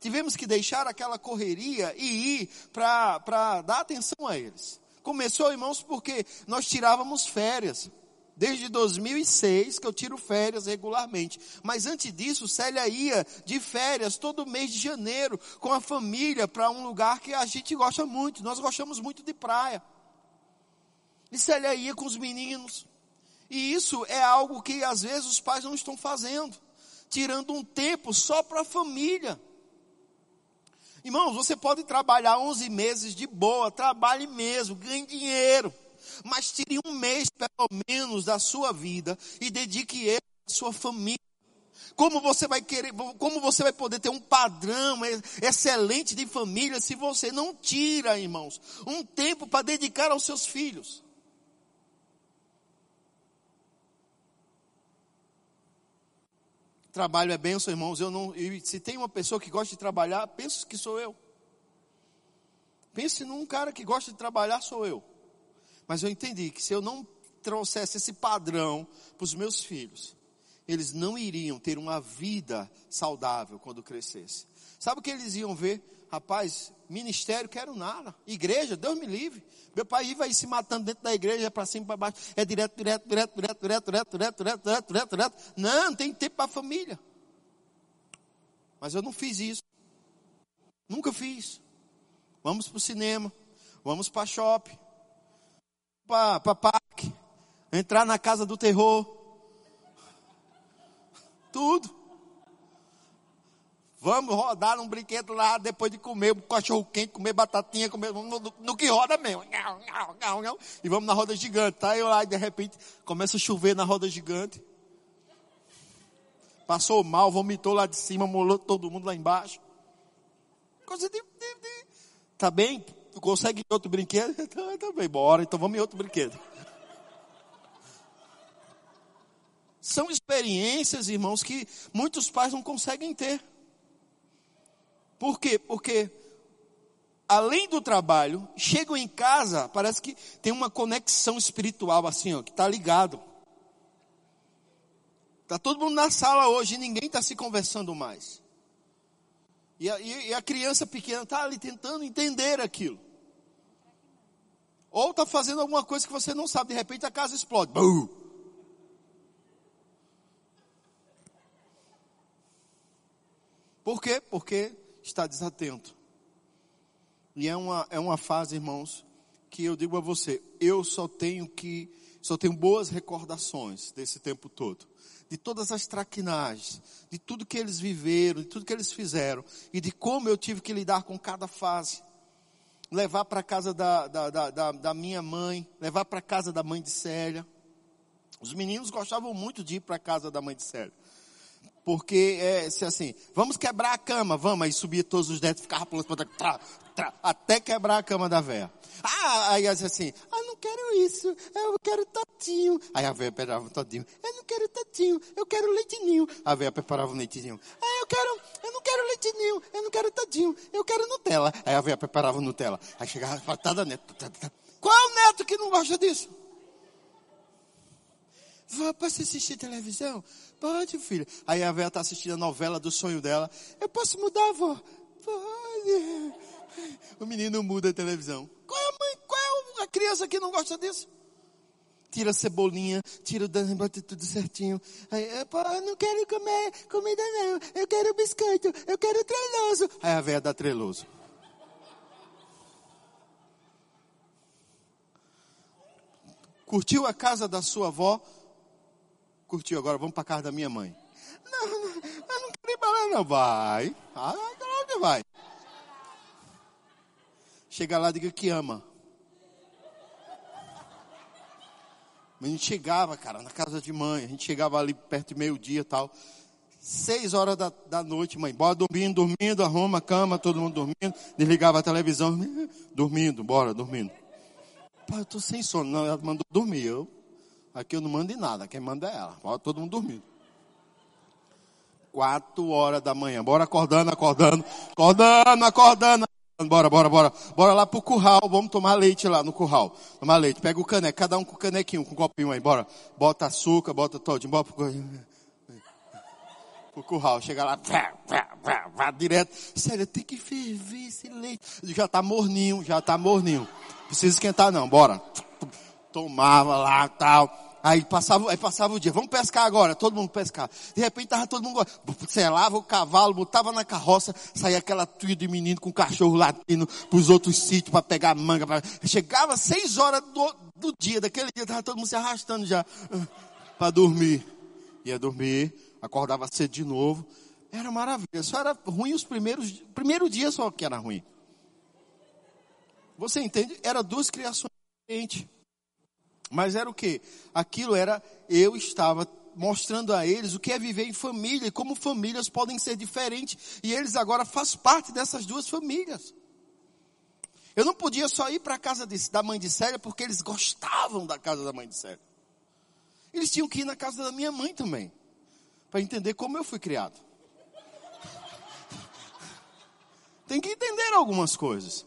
Tivemos que deixar aquela correria e ir para dar atenção a eles. Começou, irmãos, porque nós tirávamos férias. Desde 2006 que eu tiro férias regularmente. Mas antes disso, Célia ia de férias todo mês de janeiro com a família para um lugar que a gente gosta muito. Nós gostamos muito de praia. E Célia ia com os meninos. E isso é algo que às vezes os pais não estão fazendo. Tirando um tempo só para a família. Irmãos, você pode trabalhar 11 meses de boa, trabalhe mesmo, ganhe dinheiro mas tire um mês pelo menos da sua vida e dedique ele à sua família. Como você vai querer, como você vai poder ter um padrão excelente de família se você não tira, irmãos, um tempo para dedicar aos seus filhos? Trabalho é benção, irmãos. Eu não, se tem uma pessoa que gosta de trabalhar, penso que sou eu. Pense num cara que gosta de trabalhar, sou eu. Mas eu entendi que se eu não trouxesse esse padrão para os meus filhos, eles não iriam ter uma vida saudável quando crescesse. Sabe o que eles iam ver? Rapaz, ministério, quero nada. Igreja, Deus me livre. Meu pai vai se matando dentro da igreja, para cima, para baixo. É direto, direto, direto, direto, direto, direto, direto, direto, direto, direto, direto. Não, não tem tempo para a família. Mas eu não fiz isso. Nunca fiz. Vamos para o cinema. Vamos para shopping para parque, entrar na casa do terror. Tudo. Vamos rodar num brinquedo lá depois de comer um cachorro quente, comer batatinha, comer no, no que roda mesmo. E vamos na roda gigante, tá? E lá de repente começa a chover na roda gigante. Passou mal, vomitou lá de cima, molou todo mundo lá embaixo. Coisa de, de, de. Tá bem? Tu consegue outro brinquedo? Então, tá bem, bora, então vamos em outro brinquedo. São experiências, irmãos, que muitos pais não conseguem ter. Por quê? Porque além do trabalho, chegam em casa, parece que tem uma conexão espiritual assim, ó, que está ligado. Está todo mundo na sala hoje e ninguém está se conversando mais. E a, e a criança pequena está ali tentando entender aquilo. Ou está fazendo alguma coisa que você não sabe, de repente a casa explode. Bum! Por quê? Porque está desatento. E é uma, é uma fase, irmãos, que eu digo a você, eu só tenho que, só tenho boas recordações desse tempo todo. De todas as traquinagens, de tudo que eles viveram, de tudo que eles fizeram, e de como eu tive que lidar com cada fase levar para casa da, da, da, da, minha mãe, levar para casa da mãe de Célia. Os meninos gostavam muito de ir para casa da mãe de Célia. Porque é se assim, vamos quebrar a cama, vamos, aí todos os dedos, ficava pulando, tra, tra, até quebrar a cama da véia. Ah, aí assim, ah, não quero isso, eu quero totinho. Aí a véia preparava um todinho, eu não quero totinho, eu quero leitinho. A véia preparava um leitinho. Ah, eu quero, eu não quero leitinho, eu não quero todinho, eu quero Nutella. Aí a véia preparava Nutella. Aí chegava, patada neto. Qual o neto que não gosta disso? Vó, posso assistir televisão? Pode, filho. Aí a velha está assistindo a novela do sonho dela. Eu posso mudar, vó? Pode. O menino muda a televisão. Qual é a mãe? Qual é a criança que não gosta disso? Tira a cebolinha, tira o dano, bota tudo certinho. Aí, pô, eu não quero comer comida não. Eu quero biscoito, eu quero treloso. Aí a velha dá treloso. Curtiu a casa da sua avó? Curtiu, agora vamos para casa da minha mãe. Não, não, eu não quero ir para lá não. Vai. Ah, claro que vai. Chega lá, diga que ama. A gente chegava, cara, na casa de mãe. A gente chegava ali perto de meio-dia e tal. Seis horas da, da noite, mãe. Bora dormindo, dormindo, arruma a cama, todo mundo dormindo. Desligava a televisão, dormindo, bora, dormindo. Pai, eu tô sem sono. Não, ela mandou dormir. Eu, aqui eu não mando em nada, quem manda é ela. Todo mundo dormindo. Quatro horas da manhã. Bora acordando, acordando, acordando, acordando. Bora, bora, bora. Bora lá pro curral, vamos tomar leite lá no curral. Tomar leite. Pega o caneco, cada um com o canequinho, com o copinho aí, bora. Bota açúcar, bota todo, bora pro, curral. Chega lá, vá, vá, vá, vá direto. Sério, tem que ferver esse leite. Já tá morninho, já tá morninho. Precisa esquentar não, bora. Tomava lá, tal. Aí passava, aí passava o dia, vamos pescar agora, todo mundo pescar. De repente tava todo mundo, selava o cavalo, botava na carroça, saía aquela trilha de menino com cachorro latindo pros outros sítios para pegar manga. Pra... Chegava seis horas do, do dia, daquele dia tava todo mundo se arrastando já para dormir. Ia dormir, acordava cedo de novo. Era maravilha. Só era ruim os primeiros, primeiro dia só que era ruim. Você entende? Era duas criações diferentes. Mas era o que? Aquilo era, eu estava mostrando a eles o que é viver em família e como famílias podem ser diferentes. E eles agora fazem parte dessas duas famílias. Eu não podia só ir para a casa de, da mãe de Célia porque eles gostavam da casa da mãe de Célia. Eles tinham que ir na casa da minha mãe também. Para entender como eu fui criado. Tem que entender algumas coisas.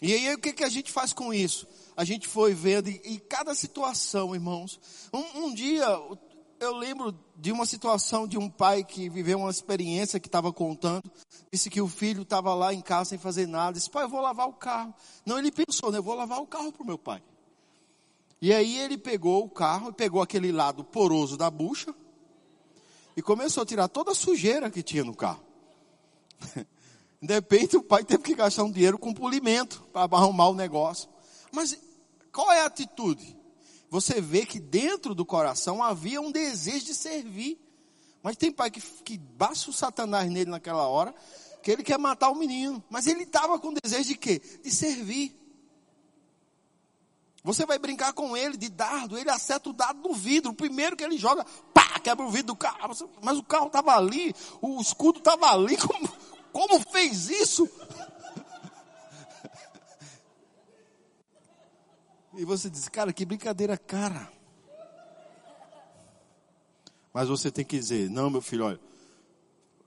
E aí o que, que a gente faz com isso? A gente foi vendo, e, e cada situação, irmãos. Um, um, dia, eu lembro de uma situação de um pai que viveu uma experiência que estava contando. Disse que o filho estava lá em casa sem fazer nada. Disse, pai, eu vou lavar o carro. Não, ele pensou, né? Eu vou lavar o carro para o meu pai. E aí ele pegou o carro, pegou aquele lado poroso da bucha e começou a tirar toda a sujeira que tinha no carro. De repente o pai teve que gastar um dinheiro com polimento para arrumar o negócio. Mas qual é a atitude? Você vê que dentro do coração havia um desejo de servir. Mas tem pai que, que baixa o satanás nele naquela hora, que ele quer matar o menino. Mas ele estava com desejo de quê? De servir. Você vai brincar com ele de dardo, ele acerta o dado no vidro. O primeiro que ele joga, pá, quebra o vidro do carro. Mas o carro estava ali, o escudo estava ali. Como, como fez isso? E você diz, cara, que brincadeira cara. Mas você tem que dizer, não, meu filho, olha,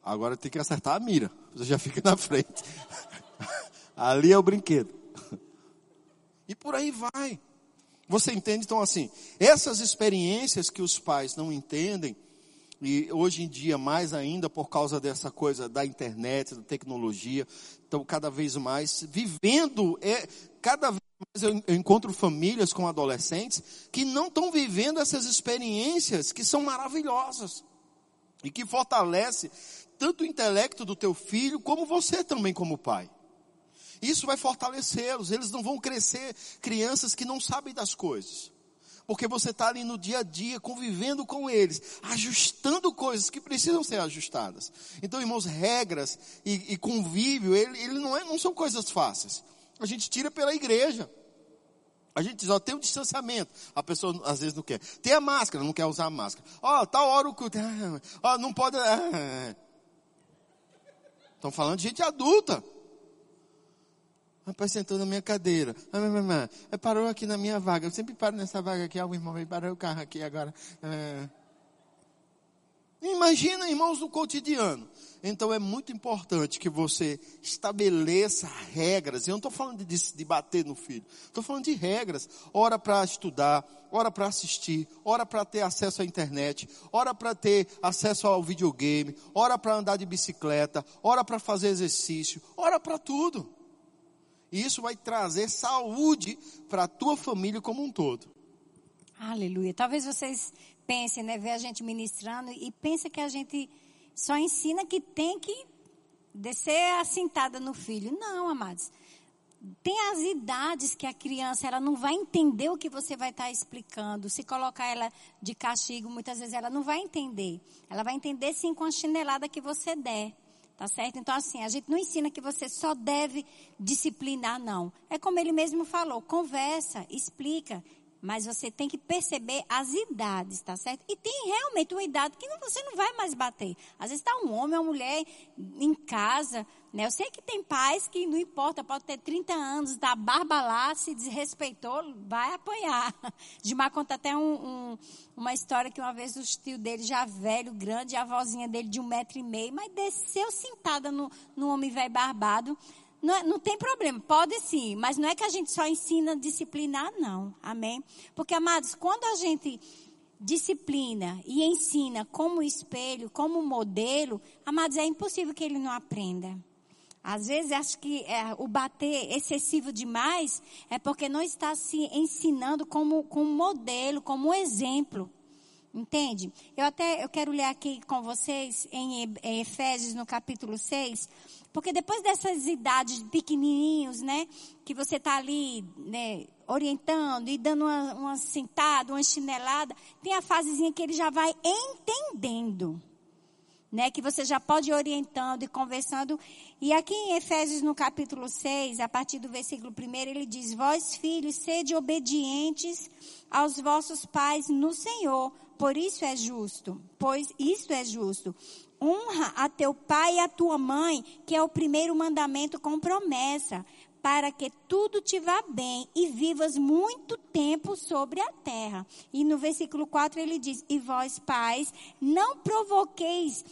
agora tem que acertar a mira. Você já fica na frente. Ali é o brinquedo. E por aí vai. Você entende? Então, assim, essas experiências que os pais não entendem, e hoje em dia mais ainda por causa dessa coisa da internet, da tecnologia, então cada vez mais vivendo, é, cada vez mais eu, eu encontro famílias com adolescentes que não estão vivendo essas experiências que são maravilhosas e que fortalece tanto o intelecto do teu filho como você também como pai. Isso vai fortalecê-los, eles não vão crescer crianças que não sabem das coisas. Porque você está ali no dia a dia, convivendo com eles, ajustando coisas que precisam ser ajustadas. Então, irmãos, regras e, e convívio, ele, ele não, é, não são coisas fáceis a gente tira pela igreja. A gente só tem o um distanciamento. A pessoa às vezes não quer. Tem a máscara, não quer usar a máscara. Ó, tal hora o culto. Ó, oh, não pode. Estão falando de gente adulta. Rapaz sentou na minha cadeira. Ah, parou aqui na minha vaga. Eu sempre paro nessa vaga aqui. Ah, o irmão veio parar o carro aqui agora. Ah. Imagina, irmãos, no cotidiano. Então é muito importante que você estabeleça regras. Eu não estou falando de, de, bater no filho. Estou falando de regras. Hora para estudar, hora para assistir, hora para ter acesso à internet, hora para ter acesso ao videogame, hora para andar de bicicleta, hora para fazer exercício, hora para tudo. E isso vai trazer saúde para a tua família como um todo. Aleluia. Talvez vocês pensem, né, ver a gente ministrando e pensa que a gente só ensina que tem que descer a cintada no filho. Não, amados. tem as idades que a criança ela não vai entender o que você vai estar tá explicando. Se colocar ela de castigo, muitas vezes ela não vai entender. Ela vai entender sim com a chinelada que você der. Tá certo? Então, assim, a gente não ensina que você só deve disciplinar, não. É como ele mesmo falou: conversa, explica, mas você tem que perceber as idades, tá certo? E tem realmente uma idade que você não vai mais bater. Às vezes está um homem, uma mulher em casa, né? Eu sei que tem pais que não importa, pode ter 30 anos, dá barba lá, se desrespeitou, vai apanhar. Dimar conta até um, um, uma história que uma vez o tio dele, já velho, grande, a vozinha dele de um metro e meio, mas desceu sentada no, no homem velho barbado. Não, é, não, tem problema, pode sim, mas não é que a gente só ensina a disciplinar, não. Amém? Porque, amados, quando a gente disciplina e ensina como espelho, como modelo, amados, é impossível que ele não aprenda. Às vezes acho que é, o bater excessivo demais é porque não está se ensinando como, como modelo, como exemplo. Entende? Eu até eu quero ler aqui com vocês em Efésios no capítulo 6, porque depois dessas idades pequenininhos, né, que você está ali, né, orientando e dando uma, uma sentada, uma chinelada, tem a fasezinha que ele já vai entendendo. Né, que você já pode ir orientando e conversando. E aqui em Efésios, no capítulo 6, a partir do versículo 1, ele diz: Vós, filhos, sede obedientes aos vossos pais no Senhor, por isso é justo, pois isso é justo honra a teu pai e a tua mãe, que é o primeiro mandamento com promessa, para que tudo te vá bem e vivas muito tempo sobre a terra. E no versículo 4 ele diz: E vós, pais, não provoqueis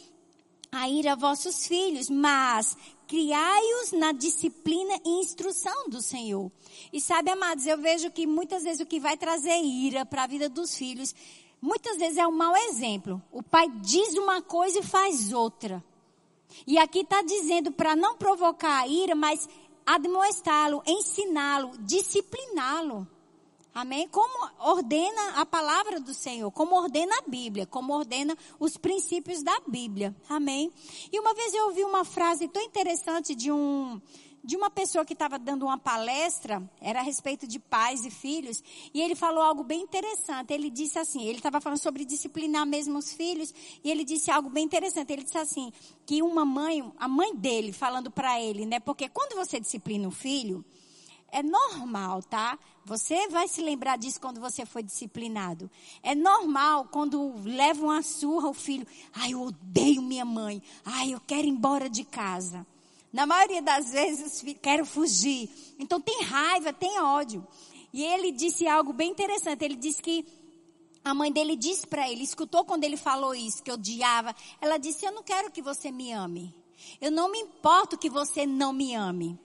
a ira vossos filhos, mas criai-os na disciplina e instrução do Senhor. E sabe, amados, eu vejo que muitas vezes o que vai trazer ira para a vida dos filhos muitas vezes é um mau exemplo. O pai diz uma coisa e faz outra. E aqui está dizendo para não provocar a ira, mas admoestá-lo, ensiná-lo, discipliná-lo. Amém? Como ordena a palavra do Senhor, como ordena a Bíblia, como ordena os princípios da Bíblia. Amém? E uma vez eu ouvi uma frase tão interessante de um de uma pessoa que estava dando uma palestra, era a respeito de pais e filhos, e ele falou algo bem interessante. Ele disse assim, ele estava falando sobre disciplinar mesmo os filhos, e ele disse algo bem interessante. Ele disse assim, que uma mãe, a mãe dele, falando para ele, né? Porque quando você disciplina o filho, é normal, tá? Você vai se lembrar disso quando você foi disciplinado. É normal quando leva uma surra o filho, ai, eu odeio minha mãe. Ai, eu quero ir embora de casa. Na maioria das vezes, quero fugir. Então tem raiva, tem ódio. E ele disse algo bem interessante. Ele disse que a mãe dele disse para ele, escutou quando ele falou isso, que odiava. Ela disse: Eu não quero que você me ame. Eu não me importo que você não me ame.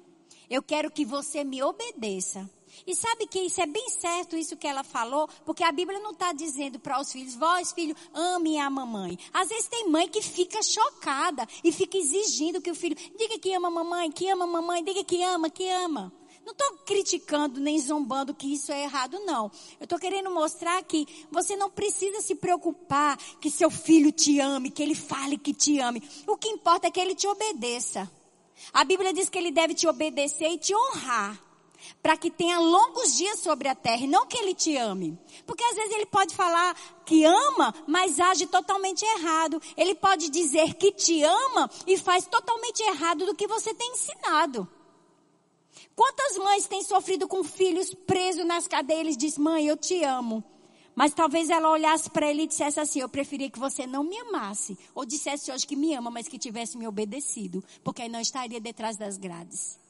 Eu quero que você me obedeça. E sabe que isso é bem certo, isso que ela falou, porque a Bíblia não está dizendo para os filhos, vós, filho, ame a mamãe. Às vezes tem mãe que fica chocada e fica exigindo que o filho diga que ama a mamãe, que ama a mamãe, diga que ama, que ama. Não estou criticando nem zombando que isso é errado, não. Eu estou querendo mostrar que você não precisa se preocupar que seu filho te ame, que ele fale que te ame. O que importa é que ele te obedeça. A Bíblia diz que ele deve te obedecer e te honrar para que tenha longos dias sobre a terra e não que ele te ame. Porque às vezes ele pode falar que ama, mas age totalmente errado. Ele pode dizer que te ama e faz totalmente errado do que você tem ensinado. Quantas mães têm sofrido com filhos presos nas cadeias e diz: "Mãe, eu te amo". Mas talvez ela olhasse para ele e dissesse assim: Eu preferia que você não me amasse. Ou dissesse hoje que me ama, mas que tivesse me obedecido. Porque aí não estaria detrás das grades.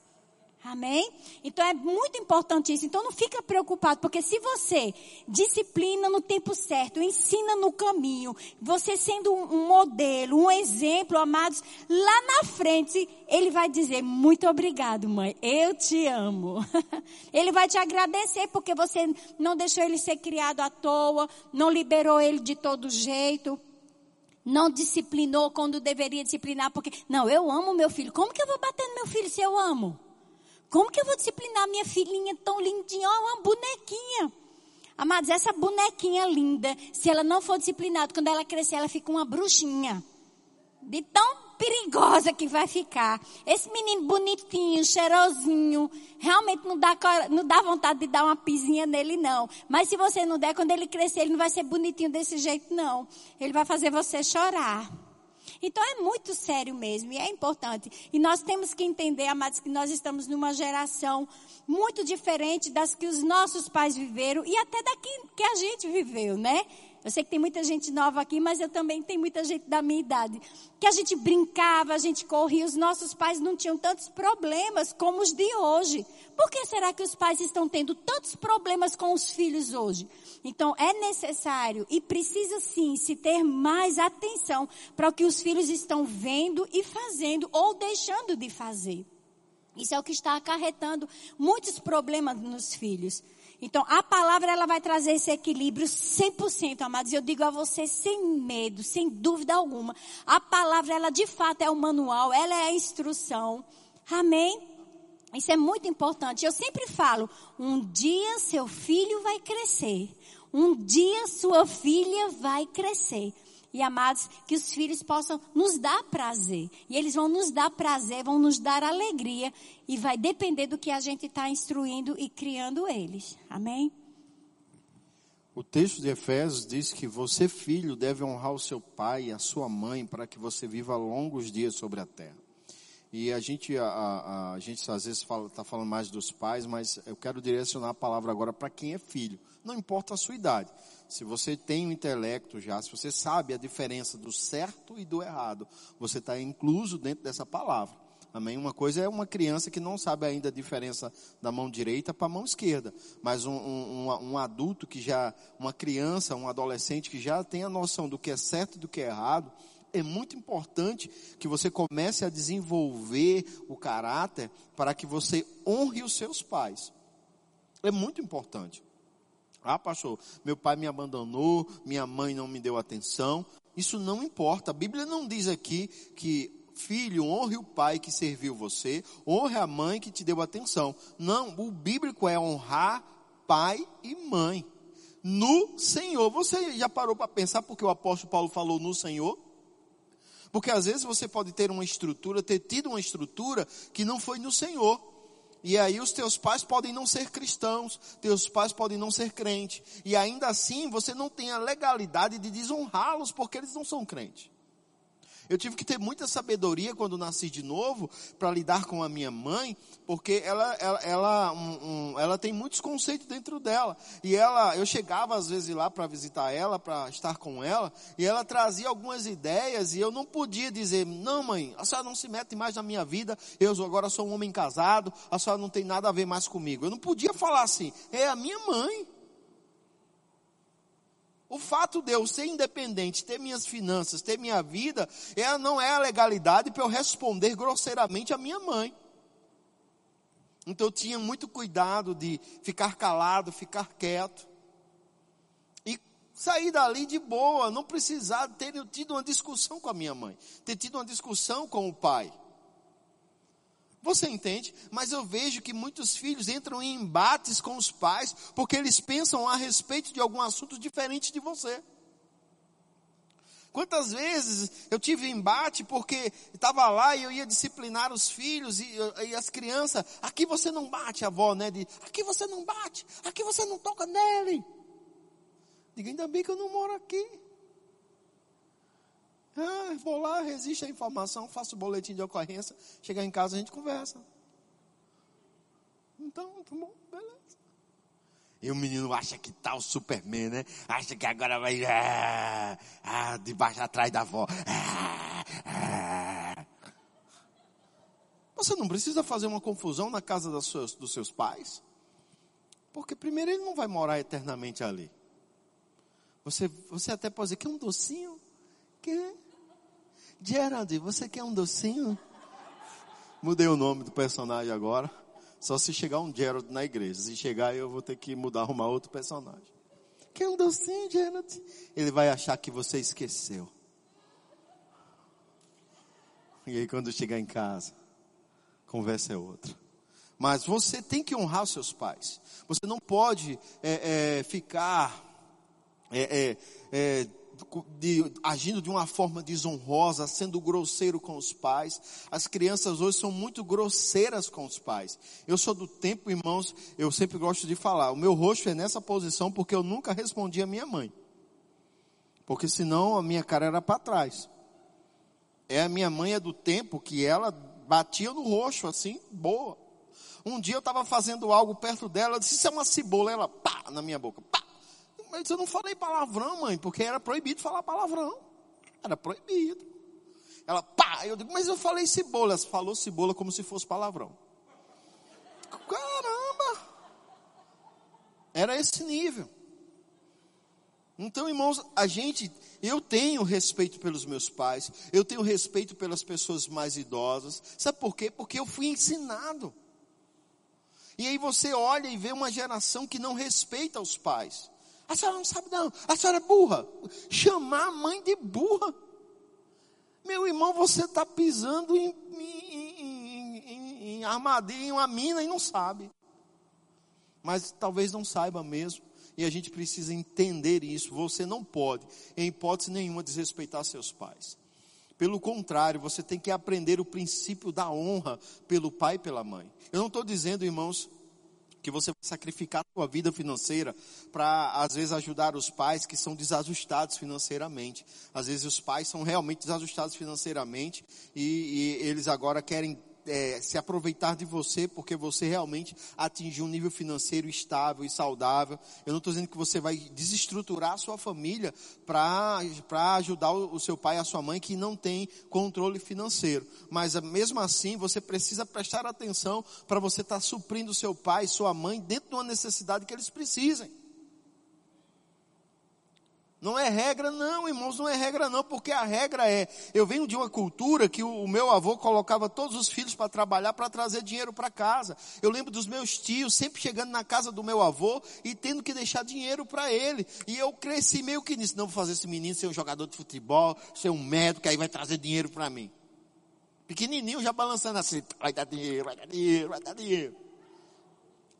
Amém? Então é muito importante isso. Então não fica preocupado, porque se você disciplina no tempo certo, ensina no caminho, você sendo um modelo, um exemplo, amados, lá na frente, ele vai dizer: Muito obrigado, mãe, eu te amo. ele vai te agradecer porque você não deixou ele ser criado à toa, não liberou ele de todo jeito não disciplinou quando deveria disciplinar, porque, não, eu amo meu filho. Como que eu vou bater no meu filho se eu amo? Como que eu vou disciplinar minha filhinha tão lindinha? Oh, uma bonequinha. Amados, essa bonequinha linda, se ela não for disciplinada, quando ela crescer, ela fica uma bruxinha. De tão perigosa que vai ficar. Esse menino bonitinho, cheirosinho, realmente não dá, não dá vontade de dar uma pisinha nele, não. Mas se você não der, quando ele crescer, ele não vai ser bonitinho desse jeito, não. Ele vai fazer você chorar. Então é muito sério mesmo e é importante. E nós temos que entender, amados, que nós estamos numa geração muito diferente das que os nossos pais viveram e até daqui que a gente viveu, né? Eu sei que tem muita gente nova aqui, mas eu também tenho muita gente da minha idade. Que a gente brincava, a gente corria, os nossos pais não tinham tantos problemas como os de hoje. Por que será que os pais estão tendo tantos problemas com os filhos hoje? Então é necessário e precisa sim se ter mais atenção para o que os filhos estão vendo e fazendo ou deixando de fazer. Isso é o que está acarretando muitos problemas nos filhos. Então, a palavra ela vai trazer esse equilíbrio 100%, amados. Eu digo a você sem medo, sem dúvida alguma. A palavra ela de fato é o manual, ela é a instrução. Amém? Isso é muito importante. Eu sempre falo, um dia seu filho vai crescer. Um dia sua filha vai crescer. E amados, que os filhos possam nos dar prazer. E eles vão nos dar prazer, vão nos dar alegria. E vai depender do que a gente está instruindo e criando eles. Amém? O texto de Efésios diz que você, filho, deve honrar o seu pai e a sua mãe para que você viva longos dias sobre a terra. E a gente, a, a, a gente às vezes está falando mais dos pais, mas eu quero direcionar a palavra agora para quem é filho. Não importa a sua idade se você tem o um intelecto já, se você sabe a diferença do certo e do errado, você está incluso dentro dessa palavra. Amém? Uma coisa é uma criança que não sabe ainda a diferença da mão direita para a mão esquerda. Mas um, um, um, adulto que já, uma criança, um adolescente que já tem a noção do que é certo e do que é errado, é muito importante que você comece a desenvolver o caráter para que você honre os seus pais. É muito importante. Ah, pastor, meu pai me abandonou, minha mãe não me deu atenção. Isso não importa. A Bíblia não diz aqui que filho, honre o pai que serviu você, honre a mãe que te deu atenção. Não, o bíblico é honrar pai e mãe. No Senhor. Você já parou para pensar porque o apóstolo Paulo falou no Senhor? Porque às vezes você pode ter uma estrutura, ter tido uma estrutura que não foi no Senhor. E aí os teus pais podem não ser cristãos, teus pais podem não ser crentes. E ainda assim você não tem a legalidade de desonrá-los porque eles não são crentes. Eu tive que ter muita sabedoria quando nasci de novo para lidar com a minha mãe, porque ela, ela, ela, um, um, ela tem muitos conceitos dentro dela. E ela, eu chegava às vezes lá para visitar ela, para estar com ela, e ela trazia algumas ideias e eu não podia dizer, não mãe, a senhora não se mete mais na minha vida, eu agora sou um homem casado, a senhora não tem nada a ver mais comigo. Eu não podia falar assim, é a minha mãe. O fato de eu ser independente, ter minhas finanças, ter minha vida, ela não é a legalidade para eu responder grosseiramente à minha mãe. Então eu tinha muito cuidado de ficar calado, ficar quieto. E sair dali de boa, não precisar ter tido uma discussão com a minha mãe, ter tido uma discussão com o pai. Você entende? Mas eu vejo que muitos filhos entram em embates com os pais porque eles pensam a respeito de algum assunto diferente de você. Quantas vezes eu tive embate porque estava lá e eu ia disciplinar os filhos e, e, as crianças. Aqui você não bate, avó, né? De, aqui você não bate, aqui você não toca nele. Diga, ainda bem que eu não moro aqui. Ah, vou lá, resiste à informação, faço o boletim de ocorrência, chegar em casa a gente conversa. Então, tá bom, beleza. E o menino acha que tá o Superman, né? Acha que agora vai ah, ah, debaixo atrás da avó. Ah, ah. Você não precisa fazer uma confusão na casa dos seus, dos seus pais. Porque primeiro ele não vai morar eternamente ali. Você, você até pode dizer que é um docinho. Que Gerald, você quer um docinho? Mudei o nome do personagem agora. Só se chegar um Gerald na igreja. Se chegar, eu vou ter que mudar, arrumar outro personagem. Quer um docinho, Gerald? Ele vai achar que você esqueceu. E aí, quando chegar em casa, conversa é outra. Mas você tem que honrar os seus pais. Você não pode é, é, ficar é, é, é de, agindo de uma forma desonrosa, sendo grosseiro com os pais. As crianças hoje são muito grosseiras com os pais. Eu sou do tempo, irmãos, eu sempre gosto de falar, o meu rosto é nessa posição porque eu nunca respondi a minha mãe. Porque senão a minha cara era para trás. É a minha mãe é do tempo que ela batia no rosto assim, boa. Um dia eu estava fazendo algo perto dela, eu disse, isso é uma cebola, ela pá na minha boca, pá. Mas eu não falei palavrão, mãe, porque era proibido falar palavrão. Era proibido. Ela, pá, eu digo, mas eu falei cebola. Ela falou cebola como se fosse palavrão. Caramba! Era esse nível. Então, irmãos, a gente, eu tenho respeito pelos meus pais, eu tenho respeito pelas pessoas mais idosas. Sabe por quê? Porque eu fui ensinado. E aí você olha e vê uma geração que não respeita os pais. A senhora não sabe não, a senhora é burra. Chamar a mãe de burra. Meu irmão, você está pisando em, em, em, em armadilha, em uma mina e não sabe. Mas talvez não saiba mesmo. E a gente precisa entender isso. Você não pode, em hipótese nenhuma, desrespeitar seus pais. Pelo contrário, você tem que aprender o princípio da honra pelo pai e pela mãe. Eu não estou dizendo, irmãos, que você vai sacrificar a sua vida financeira para, às vezes, ajudar os pais que são desajustados financeiramente. Às vezes os pais são realmente desajustados financeiramente e, e eles agora querem é, se aproveitar de você porque você realmente atingiu um nível financeiro estável e saudável. Eu não estou dizendo que você vai desestruturar a sua família para ajudar o, seu pai e a sua mãe que não tem controle financeiro. Mas mesmo assim, você precisa prestar atenção para você estar tá suprindo seu pai e sua mãe dentro de uma necessidade que eles precisem. Não é regra não, irmãos, não é regra não, porque a regra é, eu venho de uma cultura que o, meu avô colocava todos os filhos para trabalhar para trazer dinheiro para casa. Eu lembro dos meus tios sempre chegando na casa do meu avô e tendo que deixar dinheiro para ele. E eu cresci meio que nisso, não vou fazer esse menino ser um jogador de futebol, ser um médico, aí vai trazer dinheiro para mim. Pequenininho já balançando assim, vai dar dinheiro, vai dar dinheiro, vai dar dinheiro.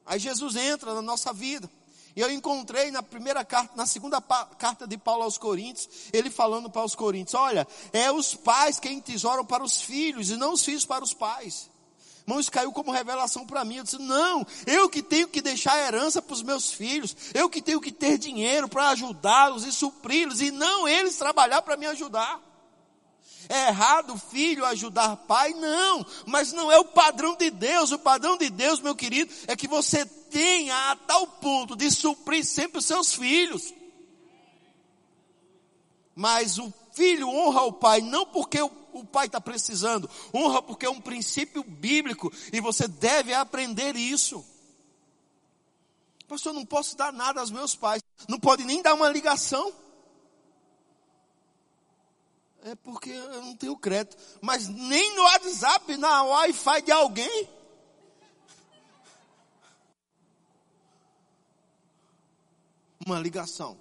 Aí Jesus entra na nossa vida. E eu encontrei na primeira carta, na segunda carta de Paulo aos Coríntios, ele falando para os Coríntios: olha, é os pais quem tesouram para os filhos e não os filhos para os pais. Irmão, isso caiu como revelação para mim. Eu disse: não, eu que tenho que deixar herança para os meus filhos, eu que tenho que ter dinheiro para ajudá-los e supri-los, e não eles trabalhar para me ajudar. É errado filho ajudar pai? Não, mas não é o padrão de Deus. O padrão de Deus, meu querido, é que você tenha a tal ponto de suprir sempre os seus filhos. Mas o filho honra o pai não porque o, o pai está precisando, honra porque é um princípio bíblico e você deve aprender isso. Pastor, eu não posso dar nada aos meus pais, não pode nem dar uma ligação. É porque eu não tenho crédito, mas nem no WhatsApp, na Wi-Fi de alguém. Uma ligação.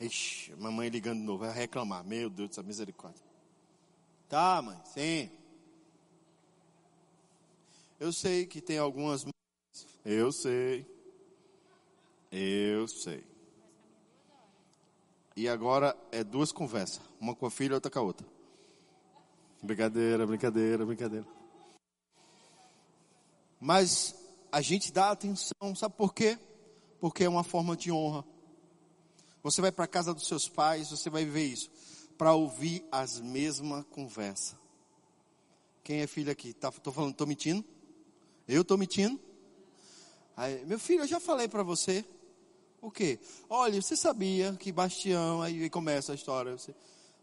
Ixi, mamãe ligando de novo, vai reclamar. Meu Deus dessa misericórdia. Tá, mãe, sim. Eu sei que tem algumas. Eu sei. Eu sei. E agora é duas conversas. Uma com a filha e outra com a outra. Brincadeira, brincadeira, brincadeira. Mas a gente dá atenção, sabe por quê? Porque é uma forma de honra. Você vai para a casa dos seus pais, você vai ver isso, para ouvir as mesmas conversas. Quem é filho aqui? Tá, tô falando, tô mentindo? Eu tô mentindo? Aí, meu filho, eu já falei para você. O quê? Olha, você sabia que Bastião, aí começa a história. Você,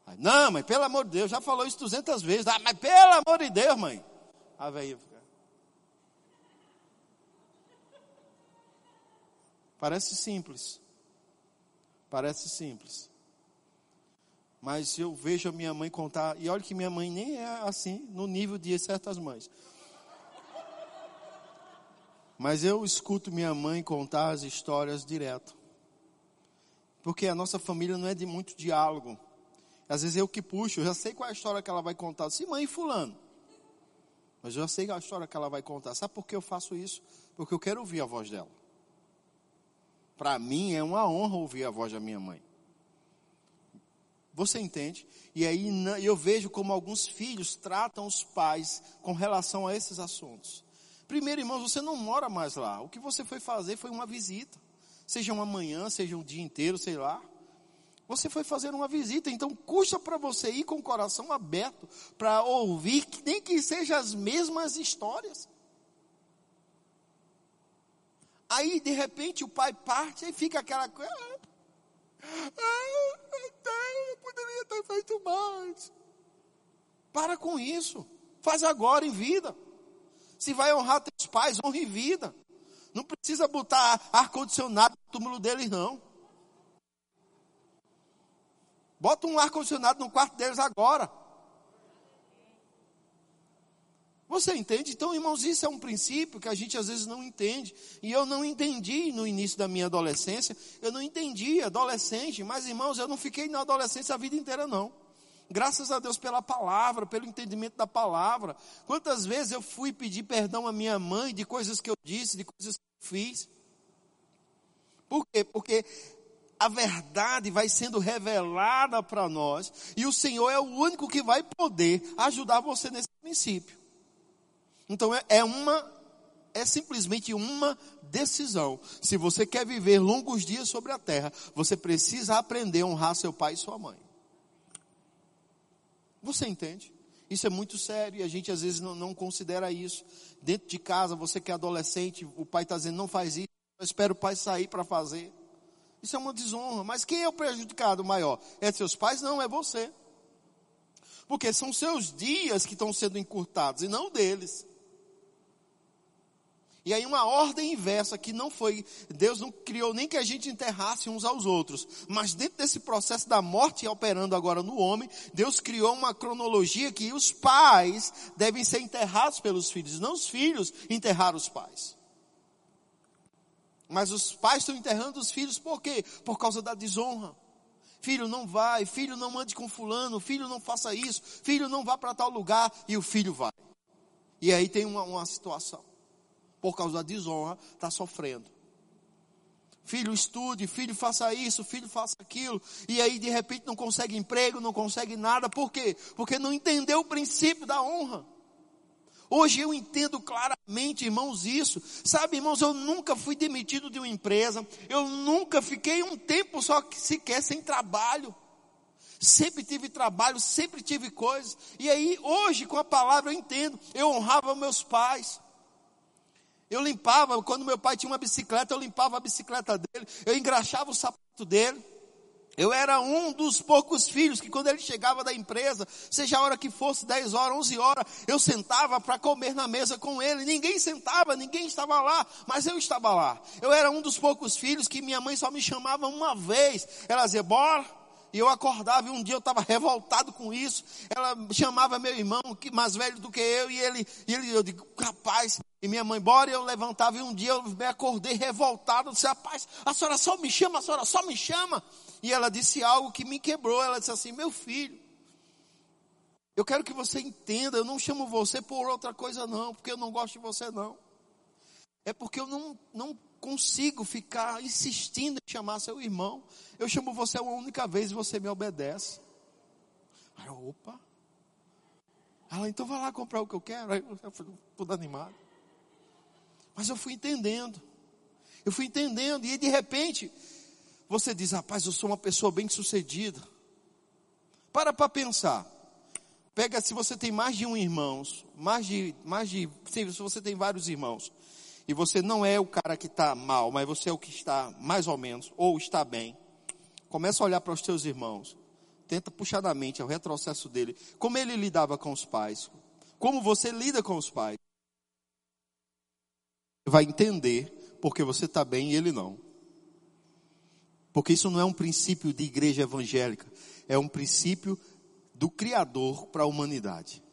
aí, não, mas pelo amor de Deus, já falou isso 200 vezes. Ah, mas pelo amor de Deus, mãe. A velha Parece simples. Parece simples. Mas eu vejo a minha mãe contar, e olha que minha mãe nem é assim, no nível de certas mães. Mas eu escuto minha mãe contar as histórias direto. Porque a nossa família não é de muito diálogo. Às vezes eu que puxo, eu já sei qual é a história que ela vai contar. Sim, mãe fulano. Mas eu já sei a história que ela vai contar. Sabe por que eu faço isso? Porque eu quero ouvir a voz dela. Para mim é uma honra ouvir a voz da minha mãe. Você entende? E aí eu vejo como alguns filhos tratam os pais com relação a esses assuntos. Primeiro, irmãos, você não mora mais lá. O que você foi fazer foi uma visita. Seja uma manhã, seja um dia inteiro, sei lá. Você foi fazer uma visita, então custa para você ir com o coração aberto para ouvir, nem que sejam as mesmas histórias. Aí, de repente, o pai parte e fica aquela coisa. Ah, eu poderia ter feito mais. Para com isso. Faz agora em vida. Se vai honrar teus pais, honre em vida. Não precisa botar ar-condicionado no túmulo deles, não. Bota um ar-condicionado no quarto deles agora. Você entende? Então, irmãos, isso é um princípio que a gente às vezes não entende. E eu não entendi no início da minha adolescência. Eu não entendi adolescente. Mas, irmãos, eu não fiquei na adolescência a vida inteira, não. Graças a Deus pela palavra, pelo entendimento da palavra. Quantas vezes eu fui pedir perdão à minha mãe de coisas que eu disse, de coisas que eu fiz. Por quê? Porque a verdade vai sendo revelada para nós. E o Senhor é o único que vai poder ajudar você nesse princípio. Então é, é uma, é simplesmente uma decisão. Se você quer viver longos dias sobre a terra, você precisa aprender a honrar seu pai e sua mãe. Você entende? Isso é muito sério e a gente às vezes não, não considera isso. Dentro de casa, você que é adolescente, o pai está dizendo não faz isso, eu espero o pai sair para fazer. Isso é uma desonra. Mas quem é o prejudicado maior? É seus pais? Não, é você. Porque são seus dias que estão sendo encurtados e não deles. E aí uma ordem inversa que não foi, Deus não criou nem que a gente enterrasse uns aos outros, mas dentro desse processo da morte operando agora no homem, Deus criou uma cronologia que os pais devem ser enterrados pelos filhos, não os filhos enterrar os pais. Mas os pais estão enterrando os filhos por quê? Por causa da desonra. Filho não vai, filho não ande com fulano, filho não faça isso, filho não vá para tal lugar e o filho vai. E aí tem uma, uma situação por causa da desonra, está sofrendo. Filho, estude, filho, faça isso, filho, faça aquilo. E aí, de repente, não consegue emprego, não consegue nada. Por quê? Porque não entendeu o princípio da honra. Hoje eu entendo claramente, irmãos, isso. Sabe, irmãos, eu nunca fui demitido de uma empresa. Eu nunca fiquei um tempo só sequer sem trabalho. Sempre tive trabalho, sempre tive coisas. E aí, hoje, com a palavra, eu entendo. Eu honrava meus pais. Eu limpava, quando meu pai tinha uma bicicleta, eu limpava a bicicleta dele, eu engraxava o sapato dele. Eu era um dos poucos filhos que quando ele chegava da empresa, seja a hora que fosse, 10 horas, 11 horas, eu sentava para comer na mesa com ele. Ninguém sentava, ninguém estava lá, mas eu estava lá. Eu era um dos poucos filhos que minha mãe só me chamava uma vez. Ela dizia, bora, e eu acordava e um dia eu estava revoltado com isso. Ela chamava meu irmão, que mais velho do que eu, e ele, e ele eu digo, rapaz, e minha mãe, bora, e eu levantava e um dia eu me acordei revoltado, disse, rapaz, a senhora só me chama, a senhora só me chama. E ela disse algo que me quebrou, ela disse assim, meu filho, eu quero que você entenda, eu não chamo você por outra coisa não, porque eu não gosto de você não. É porque eu não, não consigo ficar insistindo em chamar seu irmão. Eu chamo você uma única vez e você me obedece. Aí opa. Ela, então vai lá comprar o que eu quero. Aí eu fui tudo animado. Mas eu fui entendendo. Eu fui entendendo. E de repente, você diz, rapaz, eu sou uma pessoa bem sucedida. Para para pensar. Pega se você tem mais de um irmão, mais de, mais de, se você tem vários irmãos e você não é o cara que está mal, mas você é o que está mais ou menos, ou está bem, começa a olhar para os teus irmãos, tenta puxar da mente o retrocesso dele, como ele lidava com os pais, como você lida com os pais. Vai entender porque você está bem e ele não. Porque isso não é um princípio de igreja evangélica, é um princípio do Criador para a humanidade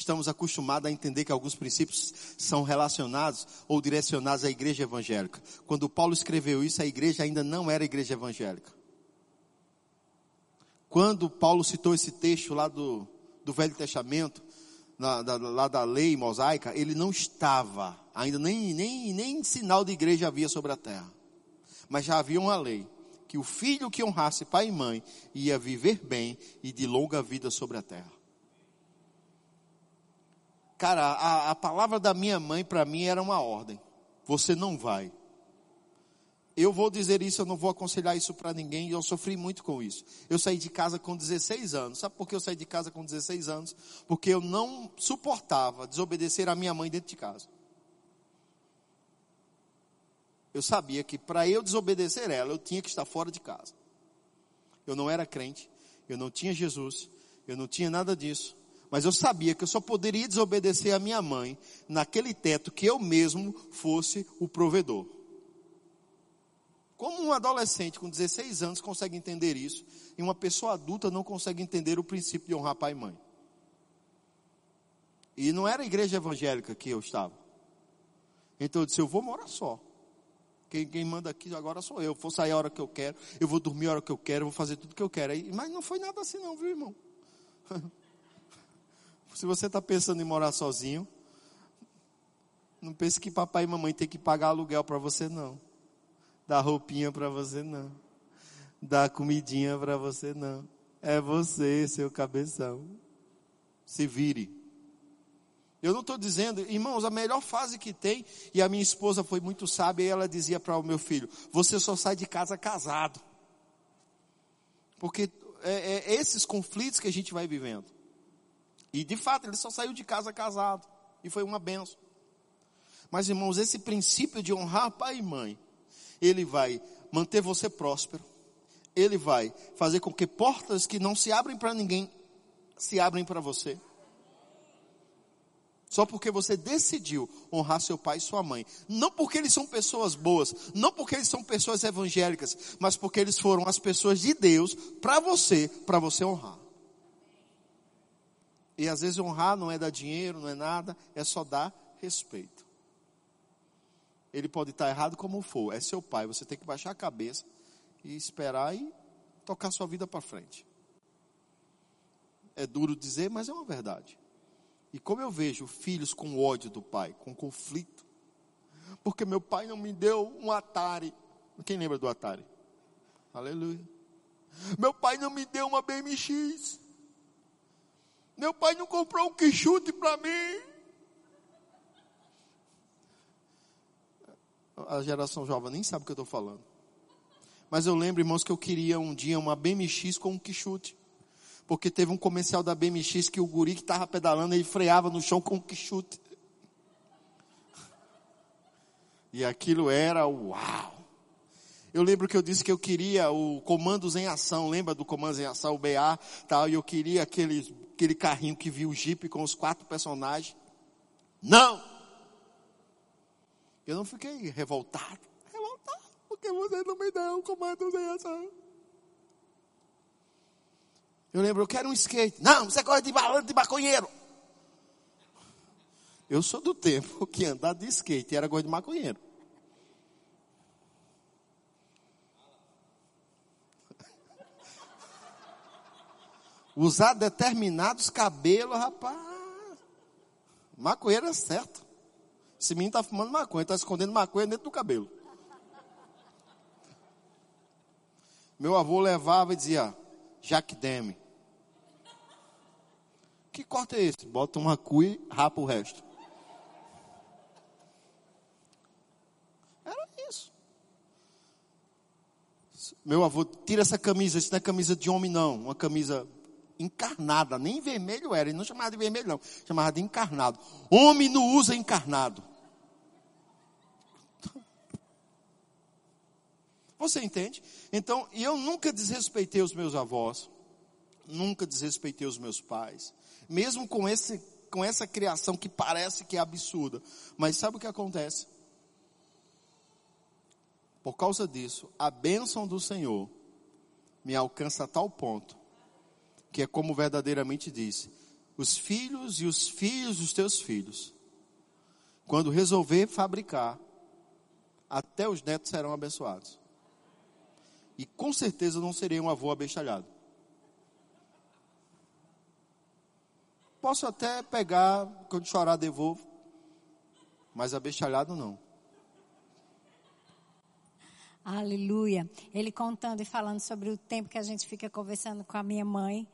estamos acostumados a entender que alguns princípios são relacionados ou direcionados à igreja evangélica. Quando Paulo escreveu isso, a igreja ainda não era igreja evangélica. Quando Paulo citou esse texto lá do, do Velho Testamento, na, da, lá da lei mosaica, ele não estava, ainda nem, nem, nem sinal de igreja havia sobre a terra. Mas já havia uma lei que o filho que honrasse pai e mãe ia viver bem e de longa vida sobre a terra. Cara, a, a palavra da minha mãe para mim era uma ordem. Você não vai. Eu vou dizer isso, eu não vou aconselhar isso para ninguém, e eu sofri muito com isso. Eu saí de casa com 16 anos. Sabe por que eu saí de casa com 16 anos? Porque eu não suportava desobedecer a minha mãe dentro de casa. Eu sabia que para eu desobedecer ela, eu tinha que estar fora de casa. Eu não era crente, eu não tinha Jesus, eu não tinha nada disso. Mas eu sabia que eu só poderia desobedecer a minha mãe naquele teto que eu mesmo fosse o provedor. Como um adolescente com 16 anos consegue entender isso e uma pessoa adulta não consegue entender o princípio de honrar pai e mãe? E não era a igreja evangélica que eu estava. Então eu disse: eu vou morar só. Quem, quem, manda aqui agora sou eu. Vou sair a hora que eu quero, eu vou dormir a hora que eu quero, eu vou fazer tudo que eu quero. Mas não foi nada assim, não, viu, irmão? Se você está pensando em morar sozinho, não pense que papai e mamãe tem que pagar aluguel para você, não. Dar roupinha para você, não. Dar comidinha para você, não. É você, seu cabeção. Se vire. Eu não estou dizendo, irmãos, a melhor fase que tem, e a minha esposa foi muito sábia, e ela dizia para o meu filho: você só sai de casa casado. Porque é, é esses conflitos que a gente vai vivendo. E de fato, ele só saiu de casa casado. E foi uma benção. Mas irmãos, esse princípio de honrar pai e mãe, ele vai manter você próspero. Ele vai fazer com que portas que não se abrem para ninguém se abrem para você. Só porque você decidiu honrar seu pai e sua mãe. Não porque eles são pessoas boas, não porque eles são pessoas evangélicas, mas porque eles foram as pessoas de Deus para você, para você honrar. E às vezes honrar não é dar dinheiro, não é nada, é só dar respeito. Ele pode estar errado como for, é seu pai, você tem que baixar a cabeça e esperar e tocar sua vida para frente. É duro dizer, mas é uma verdade. E como eu vejo filhos com ódio do pai, com conflito, porque meu pai não me deu um Atari. Quem lembra do Atari? Aleluia. Meu pai não me deu uma BMX. Meu pai não comprou um quichute para mim. A geração jovem nem sabe o que eu estou falando. Mas eu lembro, irmãos, que eu queria um dia uma BMX com um quichute. Porque teve um comercial da BMX que o guri que estava pedalando, ele freava no chão com um quichute. E aquilo era uau. Eu lembro que eu disse que eu queria o Comandos em Ação, lembra do Comandos em Ação, o BA, tal, e eu queria aquele aquele carrinho que viu o Jeep com os quatro personagens. Não! Eu não fiquei revoltado. Revoltado, porque você não me deu um comando sem ação. Eu lembro, eu quero um skate. Não, você gosta de balão de maconheiro. Eu sou do tempo que andar de skate era gosto de maconheiro. usar determinados cabelos, rapaz. Maconheiro é certo. Esse menino está fumando maconha, está escondendo maconha dentro do cabelo. Meu avô levava e dizia, Jack Demme. Que corte é esse? Bota uma cuia e rapa o resto. Era isso. Meu avô, tira essa camisa, isso não é camisa de homem não, uma camisa encarnada, nem vermelho era, ele não chamava de vermelho não, chamava de encarnado. Homem não usa encarnado. Você entende? Então, eu nunca desrespeitei os meus avós, nunca desrespeitei os meus pais, mesmo com, esse, com essa criação que parece que é absurda. Mas sabe o que acontece? Por causa disso, a bênção do Senhor me alcança a tal ponto que é como verdadeiramente diz: os filhos e os filhos dos teus filhos, quando resolver fabricar, até os netos serão abençoados. E com certeza não serei um avô abestalhado. Posso até pegar, quando chorar, devolvo. Mas abestalhado não. Aleluia. Ele contando e falando sobre o tempo que a gente fica conversando com a minha mãe.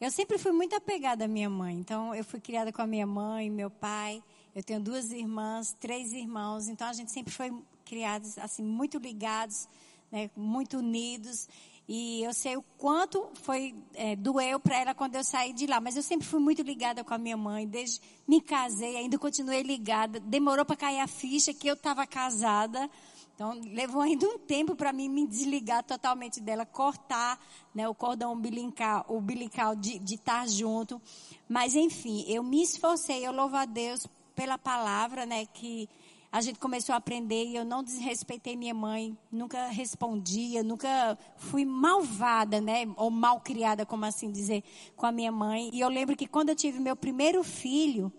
Eu sempre fui muito apegada à minha mãe. Então, eu fui criada com a minha mãe, meu pai. Eu tenho duas irmãs, três irmãos. Então, a gente sempre foi criados assim muito ligados, né, muito unidos. E eu sei o quanto foi é, doeu para ela quando eu saí de lá. Mas eu sempre fui muito ligada com a minha mãe. Desde me casei, ainda continuei ligada. Demorou para cair a ficha que eu estava casada. Então, levou ainda um tempo para mim me desligar totalmente dela, cortar né, o cordão umbilical, umbilical de estar junto. Mas, enfim, eu me esforcei, eu louvo a Deus pela palavra, né, que a gente começou a aprender e eu não desrespeitei minha mãe, nunca respondia, nunca fui malvada, né, ou mal criada, como assim dizer, com a minha mãe. E eu lembro que quando eu tive meu primeiro filho,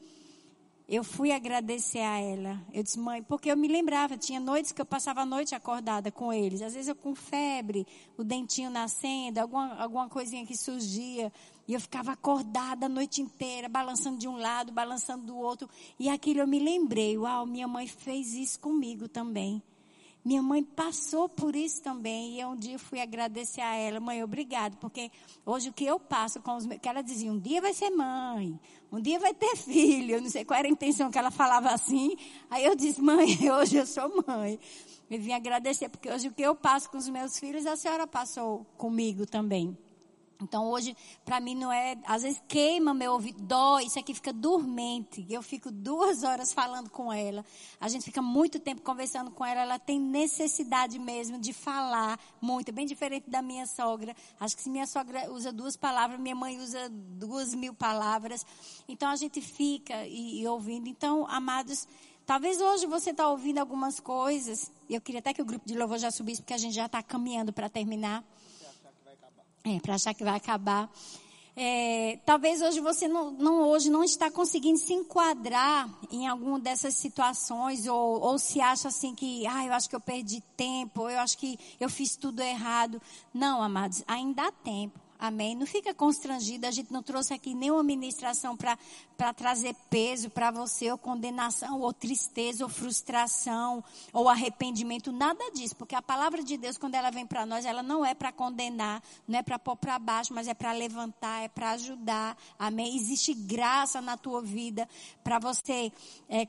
eu fui agradecer a ela. Eu disse, mãe, porque eu me lembrava, tinha noites que eu passava a noite acordada com eles. Às vezes eu com febre, o dentinho nascendo, alguma, alguma coisinha que surgia. E eu ficava acordada a noite inteira, balançando de um lado, balançando do outro. E aquilo eu me lembrei, uau, minha mãe fez isso comigo também. Minha mãe passou por isso também. E um dia eu fui agradecer a ela, mãe, obrigado, porque hoje o que eu passo com os meus. Que ela dizia, um dia vai ser mãe, um dia vai ter filho. Eu não sei qual era a intenção que ela falava assim. Aí eu disse, mãe, hoje eu sou mãe. Eu vim agradecer, porque hoje o que eu passo com os meus filhos, a senhora passou comigo também. Então hoje, para mim não é, às vezes queima meu ouvido, dói, isso aqui fica dormente. Eu fico duas horas falando com ela. A gente fica muito tempo conversando com ela. Ela tem necessidade mesmo de falar muito, bem diferente da minha sogra. Acho que se minha sogra usa duas palavras, minha mãe usa duas mil palavras. Então a gente fica e, e ouvindo. Então, amados, Talvez hoje você está ouvindo algumas coisas. Eu queria até que o grupo de louvor já subisse, porque a gente já está caminhando para terminar. É, para achar que vai acabar. É, talvez hoje você não, não, hoje não está conseguindo se enquadrar em alguma dessas situações ou, ou se acha assim que, ah, eu acho que eu perdi tempo, eu acho que eu fiz tudo errado. Não, amados, ainda há tempo. Amém? Não fica constrangido. A gente não trouxe aqui nenhuma ministração para trazer peso para você, ou condenação, ou tristeza, ou frustração, ou arrependimento. Nada disso. Porque a palavra de Deus, quando ela vem para nós, ela não é para condenar, não é para pôr para baixo, mas é para levantar, é para ajudar. Amém? Existe graça na tua vida para você. É,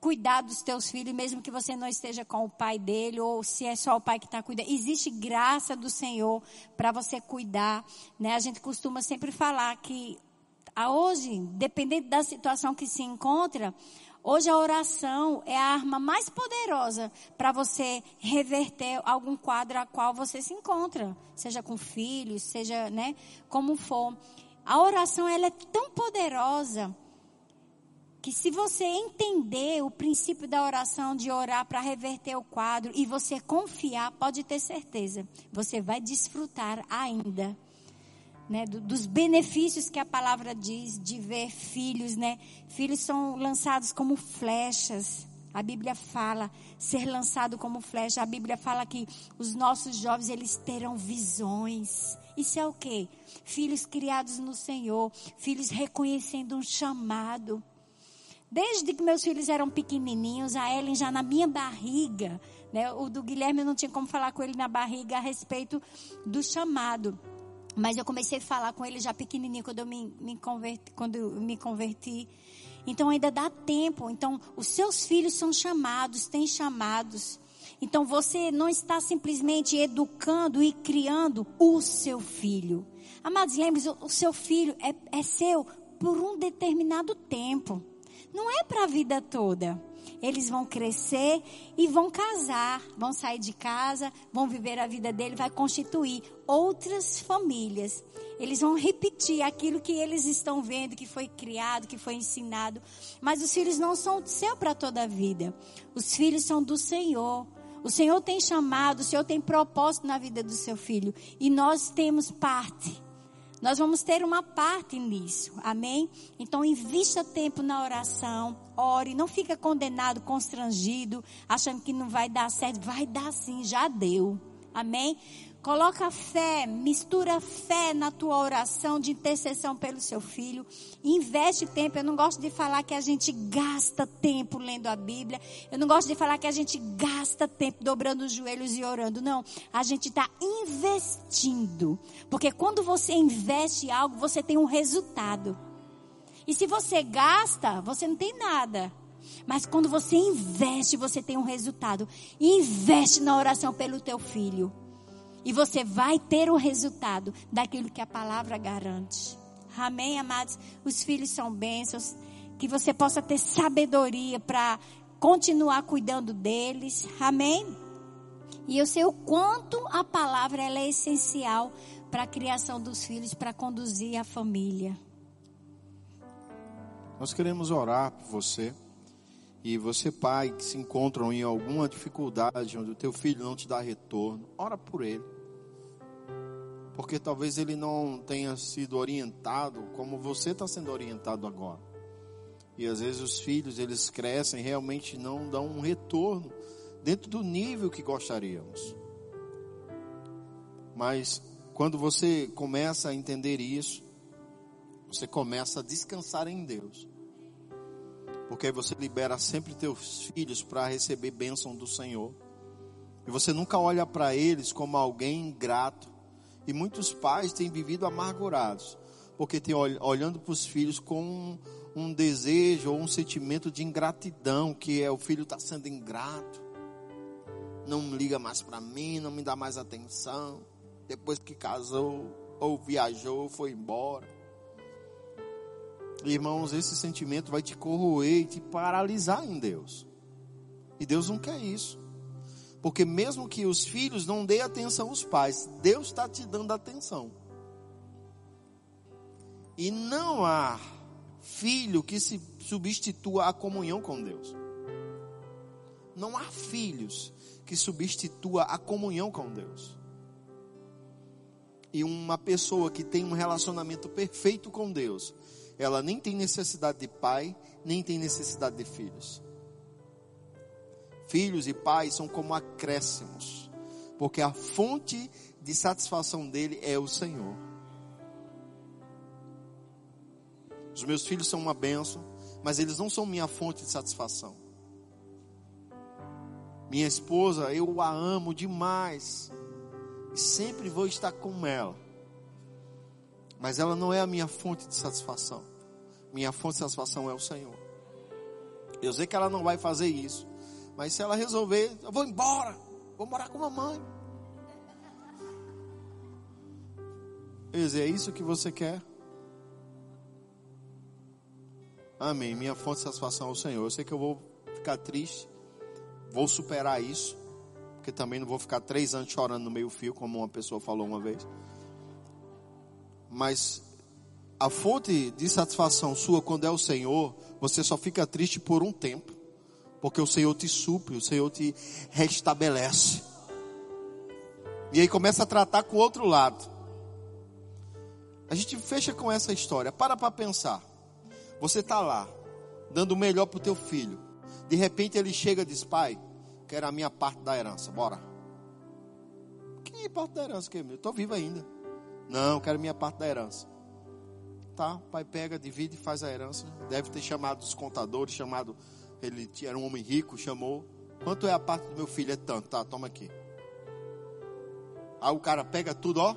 cuidar dos teus filhos, mesmo que você não esteja com o pai dele, ou se é só o pai que está cuidando. Existe graça do Senhor para você cuidar. Né? A gente costuma sempre falar que hoje, dependendo da situação que se encontra, Hoje a oração é a arma mais poderosa para você reverter algum quadro a qual você se encontra, seja com filhos, seja, né, como for. A oração ela é tão poderosa que se você entender o princípio da oração de orar para reverter o quadro e você confiar, pode ter certeza, você vai desfrutar ainda né, do, dos benefícios que a palavra diz de ver filhos, né? Filhos são lançados como flechas. A Bíblia fala ser lançado como flecha. A Bíblia fala que os nossos jovens eles terão visões. Isso é o quê? Filhos criados no Senhor, filhos reconhecendo um chamado. Desde que meus filhos eram pequenininhos, a Ellen já na minha barriga, né? O do Guilherme eu não tinha como falar com ele na barriga a respeito do chamado. Mas eu comecei a falar com ele já pequenininho quando eu me, me converti, quando eu me converti. Então ainda dá tempo. Então os seus filhos são chamados, têm chamados. Então você não está simplesmente educando e criando o seu filho. Amados, lembre-se, o seu filho é, é seu por um determinado tempo não é para a vida toda. Eles vão crescer e vão casar, vão sair de casa, vão viver a vida dele, vai constituir outras famílias. Eles vão repetir aquilo que eles estão vendo, que foi criado, que foi ensinado. Mas os filhos não são seu para toda a vida. Os filhos são do Senhor. O Senhor tem chamado, o Senhor tem propósito na vida do seu filho. E nós temos parte. Nós vamos ter uma parte nisso, amém? Então invista tempo na oração, ore, não fica condenado, constrangido, achando que não vai dar certo. Vai dar sim, já deu, amém? Coloca fé, mistura fé na tua oração de intercessão pelo seu filho. Investe tempo. Eu não gosto de falar que a gente gasta tempo lendo a Bíblia. Eu não gosto de falar que a gente gasta tempo dobrando os joelhos e orando. Não. A gente está investindo. Porque quando você investe algo, você tem um resultado. E se você gasta, você não tem nada. Mas quando você investe, você tem um resultado. Investe na oração pelo teu filho. E você vai ter o resultado daquilo que a palavra garante. Amém, amados? Os filhos são bênçãos. Que você possa ter sabedoria para continuar cuidando deles. Amém? E eu sei o quanto a palavra ela é essencial para a criação dos filhos, para conduzir a família. Nós queremos orar por você. E você, pai, que se encontram em alguma dificuldade, onde o teu filho não te dá retorno, ora por ele porque talvez ele não tenha sido orientado como você está sendo orientado agora. E às vezes os filhos, eles crescem, realmente não dão um retorno dentro do nível que gostaríamos. Mas quando você começa a entender isso, você começa a descansar em Deus. Porque aí você libera sempre teus filhos para receber bênção do Senhor. E você nunca olha para eles como alguém ingrato e muitos pais têm vivido amargurados, porque têm olhando para os filhos com um, um desejo ou um sentimento de ingratidão, que é o filho está sendo ingrato, não liga mais para mim, não me dá mais atenção, depois que casou, ou viajou, ou foi embora. Irmãos, esse sentimento vai te corroer e te paralisar em Deus. E Deus não quer isso. Porque mesmo que os filhos não dêem atenção aos pais, Deus está te dando atenção. E não há filho que se substitua a comunhão com Deus. Não há filhos que substitua a comunhão com Deus. E uma pessoa que tem um relacionamento perfeito com Deus, ela nem tem necessidade de pai, nem tem necessidade de filhos. Filhos e pais são como acréscimos, porque a fonte de satisfação dele é o Senhor. Os meus filhos são uma benção, mas eles não são minha fonte de satisfação. Minha esposa, eu a amo demais e sempre vou estar com ela. Mas ela não é a minha fonte de satisfação. Minha fonte de satisfação é o Senhor. Eu sei que ela não vai fazer isso, mas se ela resolver, eu vou embora, vou morar com a mamãe. Eu dizer, é isso que você quer? Amém. Minha fonte de satisfação é o Senhor. Eu sei que eu vou ficar triste, vou superar isso, porque também não vou ficar três anos chorando no meio fio, como uma pessoa falou uma vez. Mas a fonte de satisfação sua quando é o Senhor, você só fica triste por um tempo. Porque o Senhor te supre, o Senhor te restabelece. E aí começa a tratar com o outro lado. A gente fecha com essa história. Para para pensar. Você está lá, dando o melhor para o teu filho. De repente ele chega e diz: Pai, quero a minha parte da herança, bora. Que parte da herança que é meu? Estou vivo ainda. Não, quero minha parte da herança. Tá, pai pega, divide e faz a herança. Deve ter chamado os contadores, chamado ele era um homem rico, chamou. Quanto é a parte do meu filho? É tanto, tá? Toma aqui. Aí o cara pega tudo, ó,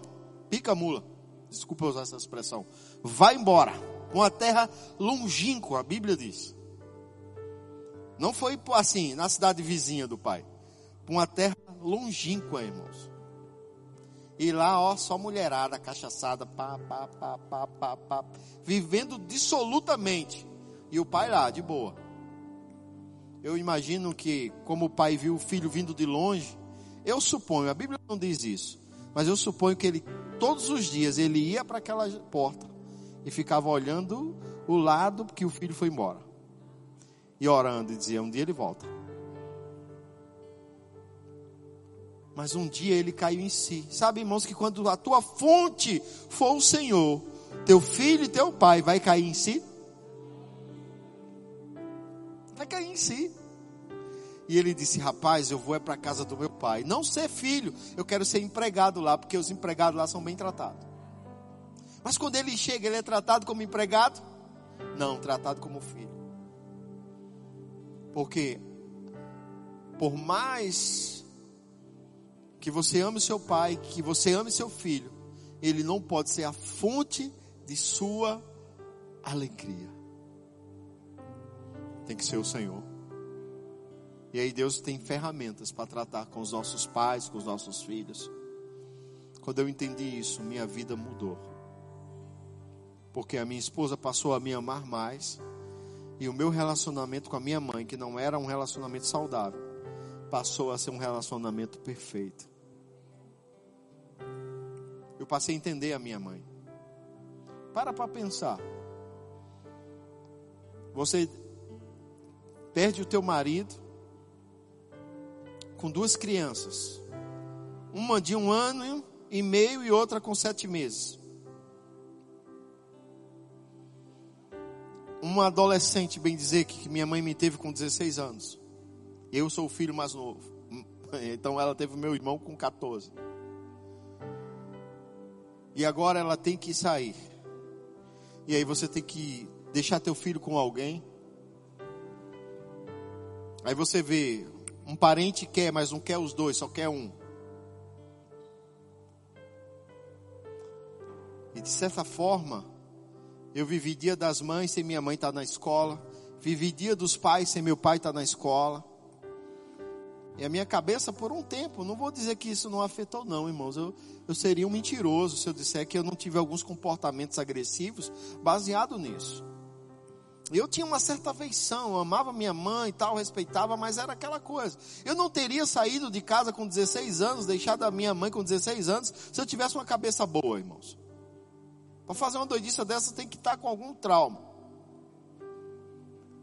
pica mula. Desculpa usar essa expressão. Vai embora. Uma terra longínqua, a Bíblia diz. Não foi assim, na cidade vizinha do pai. Uma terra longínqua, irmãos. E lá, ó, só mulherada, cachaçada, pá, pá, pá, pá, pá, pá, vivendo dissolutamente. E o pai lá, de boa. Eu imagino que, como o pai viu o filho vindo de longe, eu suponho, a Bíblia não diz isso, mas eu suponho que ele, todos os dias, ele ia para aquela porta e ficava olhando o lado que o filho foi embora. E orando, e dizia: um dia ele volta. Mas um dia ele caiu em si. Sabe, irmãos, que quando a tua fonte for o Senhor, teu filho e teu pai vai cair em si? Vai cair em si. E ele disse: Rapaz, eu vou é para a casa do meu pai. Não ser filho, eu quero ser empregado lá, porque os empregados lá são bem tratados. Mas quando ele chega, ele é tratado como empregado? Não, tratado como filho. Porque, por mais que você ame seu pai, que você ame seu filho, ele não pode ser a fonte de sua alegria. Tem que ser o Senhor. E aí Deus tem ferramentas para tratar com os nossos pais, com os nossos filhos. Quando eu entendi isso, minha vida mudou. Porque a minha esposa passou a me amar mais. E o meu relacionamento com a minha mãe, que não era um relacionamento saudável, passou a ser um relacionamento perfeito. Eu passei a entender a minha mãe. Para para pensar. Você perde o teu marido, com duas crianças. Uma de um ano e meio e outra com sete meses. Uma adolescente, bem dizer, que minha mãe me teve com 16 anos. Eu sou o filho mais novo. Então ela teve meu irmão com 14. E agora ela tem que sair. E aí você tem que deixar teu filho com alguém. Aí você vê um parente quer, mas não quer os dois, só quer um. E de certa forma, eu vivi dia das mães sem minha mãe estar tá na escola. Vivi dia dos pais sem meu pai estar tá na escola. E a minha cabeça, por um tempo, não vou dizer que isso não afetou, não, irmãos. Eu, eu seria um mentiroso se eu disser que eu não tive alguns comportamentos agressivos baseado nisso. Eu tinha uma certa afeição, eu amava minha mãe e tal, respeitava, mas era aquela coisa. Eu não teria saído de casa com 16 anos, deixado a minha mãe com 16 anos, se eu tivesse uma cabeça boa, irmãos. Para fazer uma doidice dessa tem que estar com algum trauma.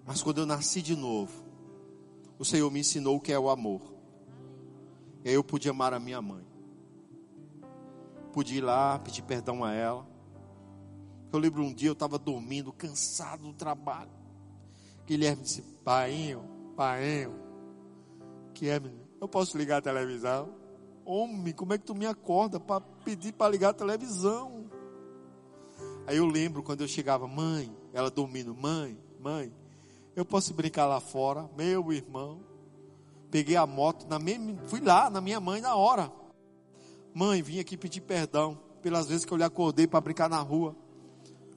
Mas quando eu nasci de novo, o Senhor me ensinou o que é o amor. E aí eu pude amar a minha mãe. Pude ir lá, pedir perdão a ela eu lembro um dia eu estava dormindo, cansado do trabalho. Guilherme disse: Painho, painho, é, eu posso ligar a televisão? Homem, como é que tu me acorda para pedir para ligar a televisão? Aí eu lembro quando eu chegava, mãe, ela dormindo, mãe, mãe, eu posso brincar lá fora, meu irmão. Peguei a moto, na mesma, fui lá na minha mãe na hora. Mãe, vim aqui pedir perdão pelas vezes que eu lhe acordei para brincar na rua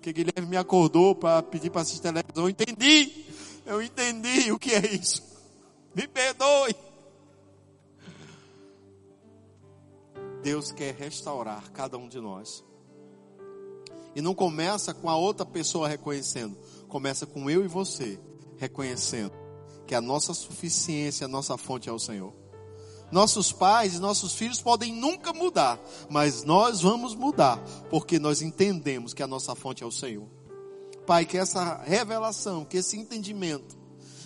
que Guilherme me acordou para pedir para assistir televisão. Eu entendi, eu entendi o que é isso. Me perdoe. Deus quer restaurar cada um de nós. E não começa com a outra pessoa reconhecendo, começa com eu e você reconhecendo que a nossa suficiência, a nossa fonte é o Senhor. Nossos pais e nossos filhos podem nunca mudar, mas nós vamos mudar, porque nós entendemos que a nossa fonte é o Senhor. Pai, que essa revelação, que esse entendimento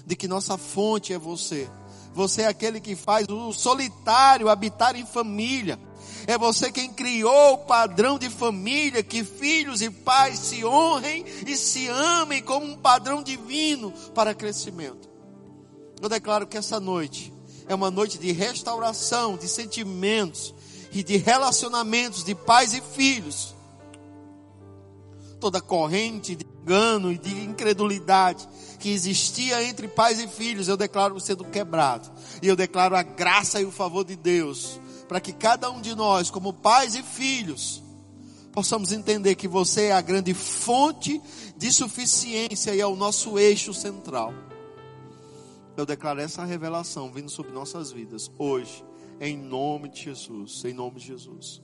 de que nossa fonte é você. Você é aquele que faz o solitário habitar em família. É você quem criou o padrão de família, que filhos e pais se honrem e se amem como um padrão divino para crescimento. Eu declaro que essa noite é uma noite de restauração de sentimentos e de relacionamentos de pais e filhos. Toda corrente de engano e de incredulidade que existia entre pais e filhos, eu declaro sendo quebrado. E eu declaro a graça e o favor de Deus, para que cada um de nós, como pais e filhos, possamos entender que você é a grande fonte de suficiência e é o nosso eixo central. Eu declaro essa revelação vindo sobre nossas vidas hoje, em nome de Jesus, em nome de Jesus.